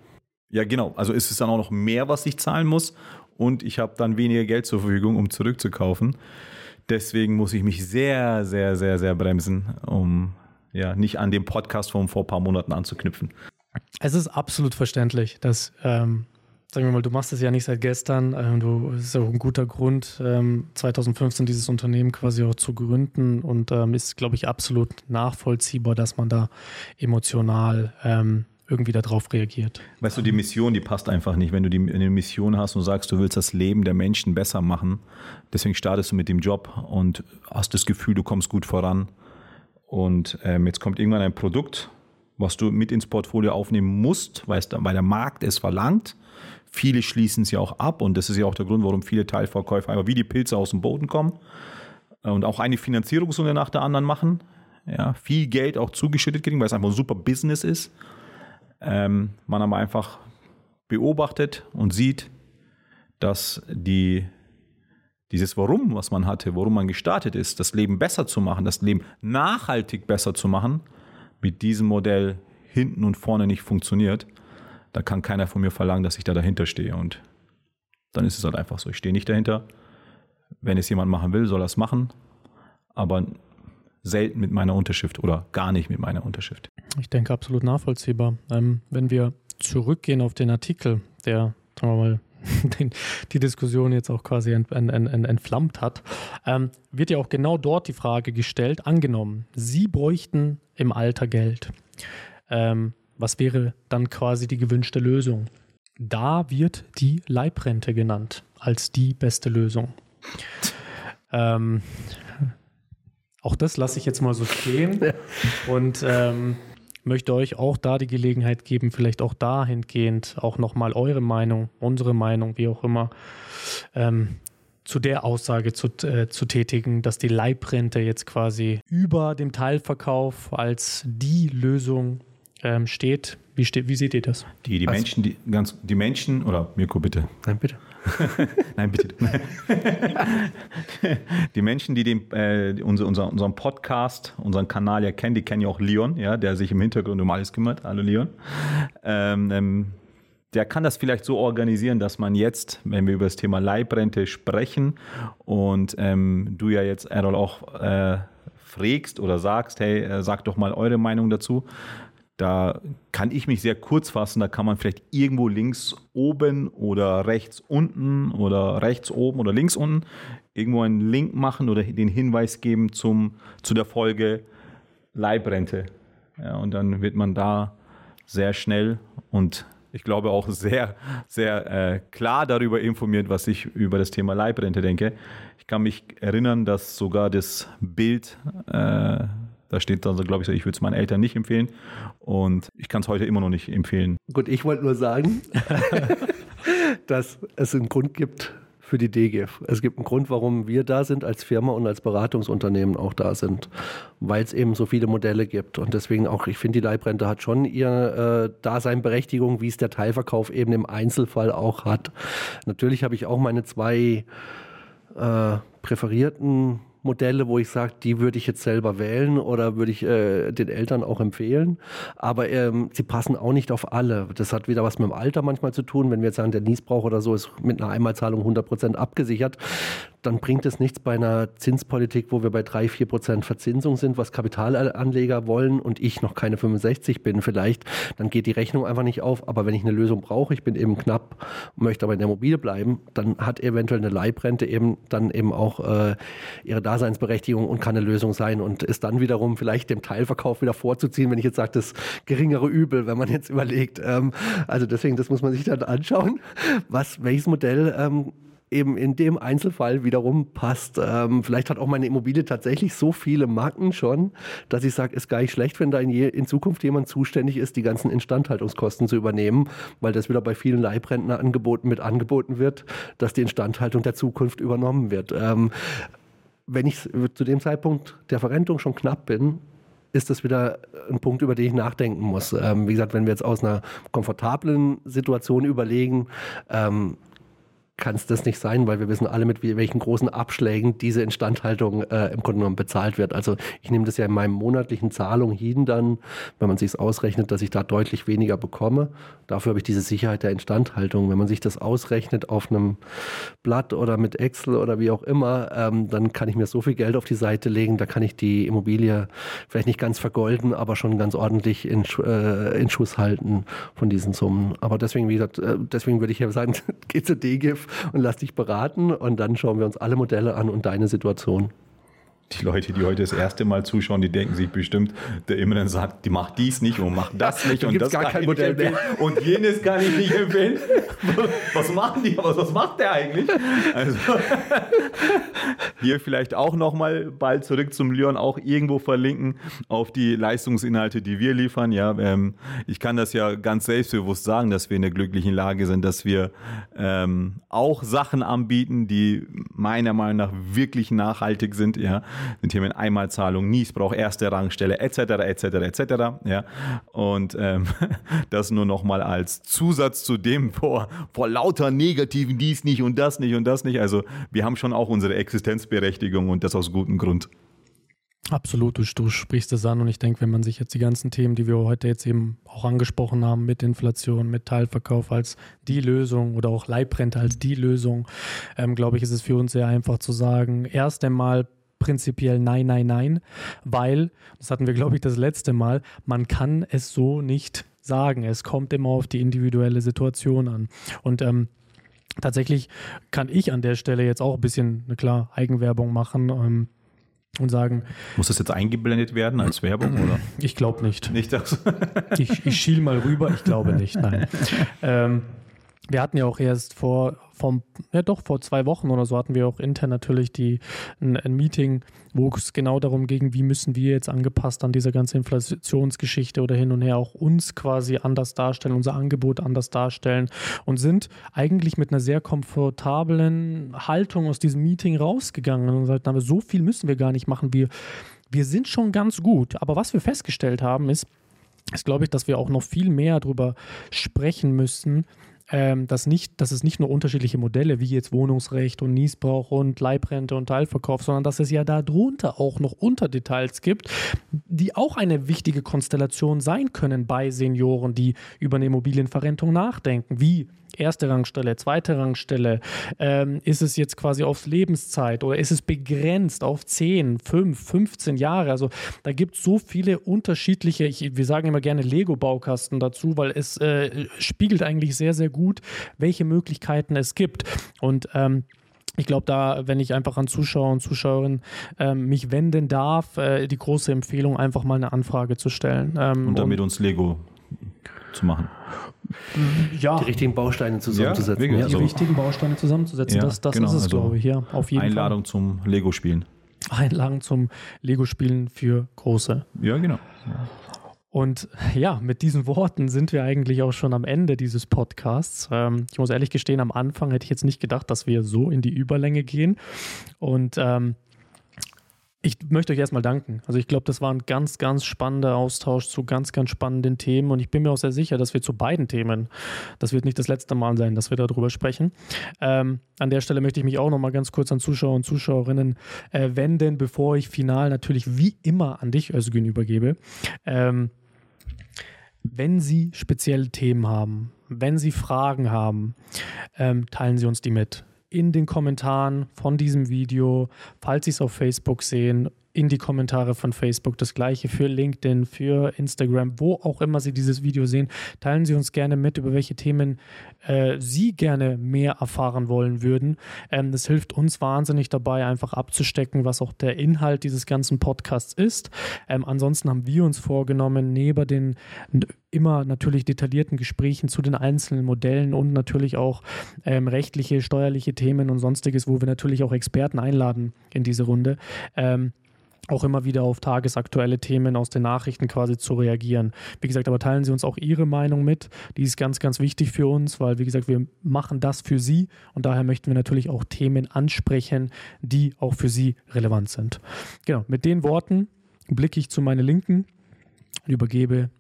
Speaker 1: Ja, genau. Also ist es dann auch noch mehr, was ich zahlen muss und ich habe dann weniger Geld zur Verfügung, um zurückzukaufen. Deswegen muss ich mich sehr, sehr, sehr, sehr bremsen, um ja nicht an dem Podcast von vor ein paar Monaten anzuknüpfen.
Speaker 2: Es ist absolut verständlich, dass, ähm, sagen wir mal, du machst es ja nicht seit gestern. Ähm, du ist auch ein guter Grund, ähm, 2015 dieses Unternehmen quasi auch zu gründen und ähm, ist, glaube ich, absolut nachvollziehbar, dass man da emotional ähm, irgendwie darauf reagiert.
Speaker 1: Weißt du, die Mission, die passt einfach nicht. Wenn du die, eine Mission hast und sagst, du willst das Leben der Menschen besser machen, deswegen startest du mit dem Job und hast das Gefühl, du kommst gut voran. Und ähm, jetzt kommt irgendwann ein Produkt, was du mit ins Portfolio aufnehmen musst, weil, der Markt es verlangt. Viele schließen es ja auch ab und das ist ja auch der Grund, warum viele Teilverkäufer einfach wie die Pilze aus dem Boden kommen und auch eine Finanzierungsrunde nach der anderen machen. Ja, viel Geld auch zugeschüttet kriegen, weil es einfach ein super Business ist. Ähm, man aber einfach beobachtet und sieht, dass die, dieses Warum, was man hatte, warum man gestartet ist, das Leben besser zu machen, das Leben nachhaltig besser zu machen, mit diesem Modell hinten und vorne nicht funktioniert, da kann keiner von mir verlangen, dass ich da dahinter stehe. Und dann ist es halt einfach so. Ich stehe nicht dahinter. Wenn es jemand machen will, soll er es machen. Aber selten mit meiner Unterschrift oder gar nicht mit meiner Unterschrift.
Speaker 2: Ich denke absolut nachvollziehbar. Ähm, wenn wir zurückgehen auf den Artikel, der, sagen wir mal, den, die Diskussion jetzt auch quasi ent, ent, ent, entflammt hat, ähm, wird ja auch genau dort die Frage gestellt, angenommen, Sie bräuchten im Alter Geld. Ähm, was wäre dann quasi die gewünschte Lösung? Da wird die Leibrente genannt als die beste Lösung. Ähm, auch das lasse ich jetzt mal so stehen und ähm, möchte euch auch da die Gelegenheit geben, vielleicht auch dahingehend auch nochmal eure Meinung, unsere Meinung, wie auch immer, ähm, zu der Aussage zu, äh, zu tätigen, dass die Leibrente jetzt quasi über dem Teilverkauf als die Lösung ähm, steht. Wie, steht. wie seht ihr das?
Speaker 1: Die, die Menschen, die ganz, die Menschen, oder Mirko, bitte.
Speaker 3: Nein, bitte.
Speaker 1: Nein, bitte. die Menschen, die den, äh, unser, unser, unseren Podcast, unseren Kanal ja kennen, die kennen ja auch Leon, ja, der sich im Hintergrund um alles kümmert. Hallo Leon. Ähm, ähm, der kann das vielleicht so organisieren, dass man jetzt, wenn wir über das Thema Leibrente sprechen und ähm, du ja jetzt, Errol, auch äh, fragst oder sagst, hey, äh, sag doch mal eure Meinung dazu, da kann ich mich sehr kurz fassen. Da kann man vielleicht irgendwo links oben oder rechts unten oder rechts oben oder links unten irgendwo einen Link machen oder den Hinweis geben zum, zu der Folge Leibrente. Ja, und dann wird man da sehr schnell und ich glaube auch sehr, sehr äh, klar darüber informiert, was ich über das Thema Leibrente denke. Ich kann mich erinnern, dass sogar das Bild äh, da steht also, glaube ich, ich würde es meinen Eltern nicht empfehlen. Und ich kann es heute immer noch nicht empfehlen.
Speaker 3: Gut, ich wollte nur sagen, dass es einen Grund gibt für die DGIF. Es gibt einen Grund, warum wir da sind als Firma und als Beratungsunternehmen auch da sind, weil es eben so viele Modelle gibt. Und deswegen auch, ich finde, die Leibrente hat schon ihr äh, Daseinberechtigung, wie es der Teilverkauf eben im Einzelfall auch hat. Natürlich habe ich auch meine zwei äh, präferierten Modelle, wo ich sage, die würde ich jetzt selber wählen oder würde ich äh, den Eltern auch empfehlen. Aber ähm, sie passen auch nicht auf alle. Das hat wieder was mit dem Alter manchmal zu tun. Wenn wir jetzt sagen, der Niesbrauch oder so ist mit einer Einmalzahlung 100 Prozent abgesichert, dann bringt es nichts bei einer Zinspolitik, wo wir bei 3, 4 Prozent Verzinsung sind, was Kapitalanleger wollen und ich noch keine 65 bin vielleicht, dann geht die Rechnung einfach nicht auf. Aber wenn ich eine Lösung brauche, ich bin eben knapp, möchte aber in der Mobile bleiben, dann hat eventuell eine Leibrente eben dann eben auch äh, ihre Daseinsberechtigung und kann eine Lösung sein und ist dann wiederum vielleicht dem Teilverkauf wieder vorzuziehen, wenn ich jetzt sage, das geringere Übel, wenn man jetzt überlegt. Ähm, also deswegen, das muss man sich dann anschauen, was, welches Modell ähm, eben in dem Einzelfall wiederum passt. Ähm, vielleicht hat auch meine Immobilie tatsächlich so viele Marken schon, dass ich sage, ist gar nicht schlecht, wenn da in, je, in, Zukunft jemand zuständig ist, die ganzen Instandhaltungskosten zu übernehmen, weil das wieder bei vielen Leibrentnerangeboten mit angeboten wird, dass die Instandhaltung der Zukunft übernommen wird. Ähm, wenn ich zu dem Zeitpunkt der Verrentung schon knapp bin, ist das wieder ein Punkt, über den ich nachdenken muss. Ähm, wie gesagt, wenn wir jetzt aus einer komfortablen Situation überlegen, ähm, kann es das nicht sein, weil wir wissen alle, mit welchen großen Abschlägen diese Instandhaltung äh, im Grunde genommen bezahlt wird. Also ich nehme das ja in meinem monatlichen Zahlung hin dann, wenn man sich ausrechnet, dass ich da deutlich weniger bekomme. Dafür habe ich diese Sicherheit der Instandhaltung. Wenn man sich das ausrechnet auf einem Blatt oder mit Excel oder wie auch immer, ähm, dann kann ich mir so viel Geld auf die Seite legen, da kann ich die Immobilie vielleicht nicht ganz vergolden, aber schon ganz ordentlich in, äh, in Schuss halten von diesen Summen. Aber deswegen, wie gesagt, äh, deswegen würde ich ja sagen, geh zu und lass dich beraten und dann schauen wir uns alle Modelle an und deine Situation
Speaker 1: die Leute, die heute das erste Mal zuschauen, die denken sich bestimmt, der immer dann sagt, die macht dies nicht und macht das nicht und das
Speaker 3: gar
Speaker 1: kann
Speaker 3: kein Modell mehr.
Speaker 1: und jenes kann ich nicht empfehlen. Was machen die? Was, was macht der eigentlich? Also hier vielleicht auch nochmal bald zurück zum Leon auch irgendwo verlinken auf die Leistungsinhalte, die wir liefern. Ja, ähm, ich kann das ja ganz selbstbewusst sagen, dass wir in der glücklichen Lage sind, dass wir ähm, auch Sachen anbieten, die meiner Meinung nach wirklich nachhaltig sind. Ja, sind Themen Einmalzahlung, Niesbrauch, erste Rangstelle, etc., etc., etc., ja. Und ähm, das nur nochmal als Zusatz zu dem vor, vor lauter Negativen, dies nicht und das nicht und das nicht. Also wir haben schon auch unsere Existenzberechtigung und das aus gutem Grund.
Speaker 2: Absolut, du, du, sprichst es an und ich denke, wenn man sich jetzt die ganzen Themen, die wir heute jetzt eben auch angesprochen haben, mit Inflation, mit Teilverkauf als die Lösung oder auch Leibrente als die Lösung, ähm, glaube ich, ist es für uns sehr einfach zu sagen, erst einmal prinzipiell nein, nein, nein, weil, das hatten wir, glaube ich, das letzte Mal, man kann es so nicht sagen. Es kommt immer auf die individuelle Situation an. Und ähm, tatsächlich kann ich an der Stelle jetzt auch ein bisschen, klar, Eigenwerbung machen. Ähm, und sagen.
Speaker 1: Muss das jetzt eingeblendet werden als Werbung oder?
Speaker 2: Ich glaube nicht.
Speaker 1: Nicht das?
Speaker 2: ich, ich schiel mal rüber, ich glaube nicht, nein. ähm, wir hatten ja auch erst vor, vom, ja doch, vor zwei Wochen oder so hatten wir auch intern natürlich die, ein, ein, Meeting, wo es genau darum ging, wie müssen wir jetzt angepasst an dieser ganzen Inflationsgeschichte oder hin und her auch uns quasi anders darstellen, unser Angebot anders darstellen und sind eigentlich mit einer sehr komfortablen Haltung aus diesem Meeting rausgegangen und gesagt haben, so viel müssen wir gar nicht machen, wir, wir sind schon ganz gut. Aber was wir festgestellt haben, ist, ist, glaube ich, dass wir auch noch viel mehr darüber sprechen müssen, ähm, dass, nicht, dass es nicht nur unterschiedliche Modelle wie jetzt Wohnungsrecht und Niesbrauch und Leibrente und Teilverkauf, sondern dass es ja darunter auch noch Unterdetails gibt, die auch eine wichtige Konstellation sein können bei Senioren, die über eine Immobilienverrentung nachdenken, wie erste Rangstelle, zweite Rangstelle? Ähm, ist es jetzt quasi aufs Lebenszeit oder ist es begrenzt auf 10, 5, 15 Jahre? Also da gibt es so viele unterschiedliche, ich, wir sagen immer gerne Lego-Baukasten dazu, weil es äh, spiegelt eigentlich sehr, sehr gut, welche Möglichkeiten es gibt. Und ähm, ich glaube, da, wenn ich einfach an Zuschauer und Zuschauerinnen ähm, mich wenden darf, äh, die große Empfehlung, einfach mal eine Anfrage zu stellen.
Speaker 1: Ähm, und damit und uns Lego zu machen.
Speaker 3: Ja. Die richtigen Bausteine zusammenzusetzen.
Speaker 2: Ja, die richtigen Bausteine zusammenzusetzen, ja, das, das genau. ist es, also glaube ich, ja.
Speaker 1: Auf jeden Einladung Fall. zum Lego-Spielen.
Speaker 2: Einladung zum Lego-Spielen für Große.
Speaker 1: Ja, genau.
Speaker 2: Und ja, mit diesen Worten sind wir eigentlich auch schon am Ende dieses Podcasts. Ähm, ich muss ehrlich gestehen, am Anfang hätte ich jetzt nicht gedacht, dass wir so in die Überlänge gehen. Und ähm, ich möchte euch erstmal danken. Also ich glaube, das war ein ganz, ganz spannender Austausch zu ganz, ganz spannenden Themen und ich bin mir auch sehr sicher, dass wir zu beiden Themen, das wird nicht das letzte Mal sein, dass wir darüber sprechen. Ähm, an der Stelle möchte ich mich auch noch mal ganz kurz an Zuschauer und Zuschauerinnen äh, wenden, bevor ich final natürlich wie immer an dich, Özgün, übergebe. Ähm, wenn Sie spezielle Themen haben, wenn Sie Fragen haben, ähm, teilen Sie uns die mit in den Kommentaren von diesem Video, falls Sie es auf Facebook sehen in die Kommentare von Facebook. Das gleiche für LinkedIn, für Instagram, wo auch immer Sie dieses Video sehen. Teilen Sie uns gerne mit, über welche Themen äh, Sie gerne mehr erfahren wollen würden. Ähm, das hilft uns wahnsinnig dabei, einfach abzustecken, was auch der Inhalt dieses ganzen Podcasts ist. Ähm, ansonsten haben wir uns vorgenommen, neben den immer natürlich detaillierten Gesprächen zu den einzelnen Modellen und natürlich auch ähm, rechtliche, steuerliche Themen und sonstiges, wo wir natürlich auch Experten einladen in diese Runde, ähm, auch immer wieder auf tagesaktuelle Themen aus den Nachrichten quasi zu reagieren. Wie gesagt, aber teilen Sie uns auch Ihre Meinung mit. Die ist ganz, ganz wichtig für uns, weil, wie gesagt, wir machen das für Sie und daher möchten wir natürlich auch Themen ansprechen, die auch für Sie relevant sind. Genau, mit den Worten blicke ich zu meiner Linken und übergebe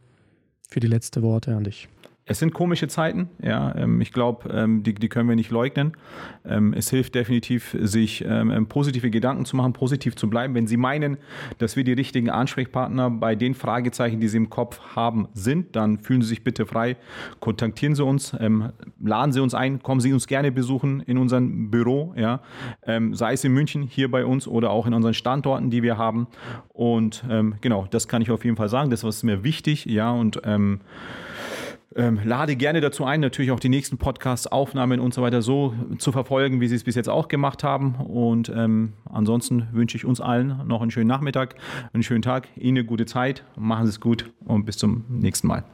Speaker 2: für die letzte Worte an dich
Speaker 1: es sind komische Zeiten, ja. Ähm, ich glaube, ähm, die, die können wir nicht leugnen. Ähm, es hilft definitiv, sich positive Gedanken zu machen, positiv zu bleiben. Wenn Sie meinen, dass wir die richtigen Ansprechpartner bei den Fragezeichen, die Sie im Kopf haben, sind, dann fühlen Sie sich bitte frei, kontaktieren Sie uns, laden Sie uns ein, kommen Sie uns gerne besuchen in unserem Büro, ja. Sei es in München, hier bei uns oder auch in unseren Standorten, die wir haben. Und genau, das kann ich auf jeden Fall sagen. Das ist mir wichtig, ja. Und ähm, lade gerne dazu ein, natürlich auch die nächsten Podcasts, Aufnahmen und so weiter so zu verfolgen, wie Sie es bis jetzt auch gemacht haben. Und ähm, ansonsten wünsche ich uns allen noch einen schönen Nachmittag, einen schönen Tag, Ihnen eine gute Zeit, machen Sie es gut und bis zum nächsten Mal.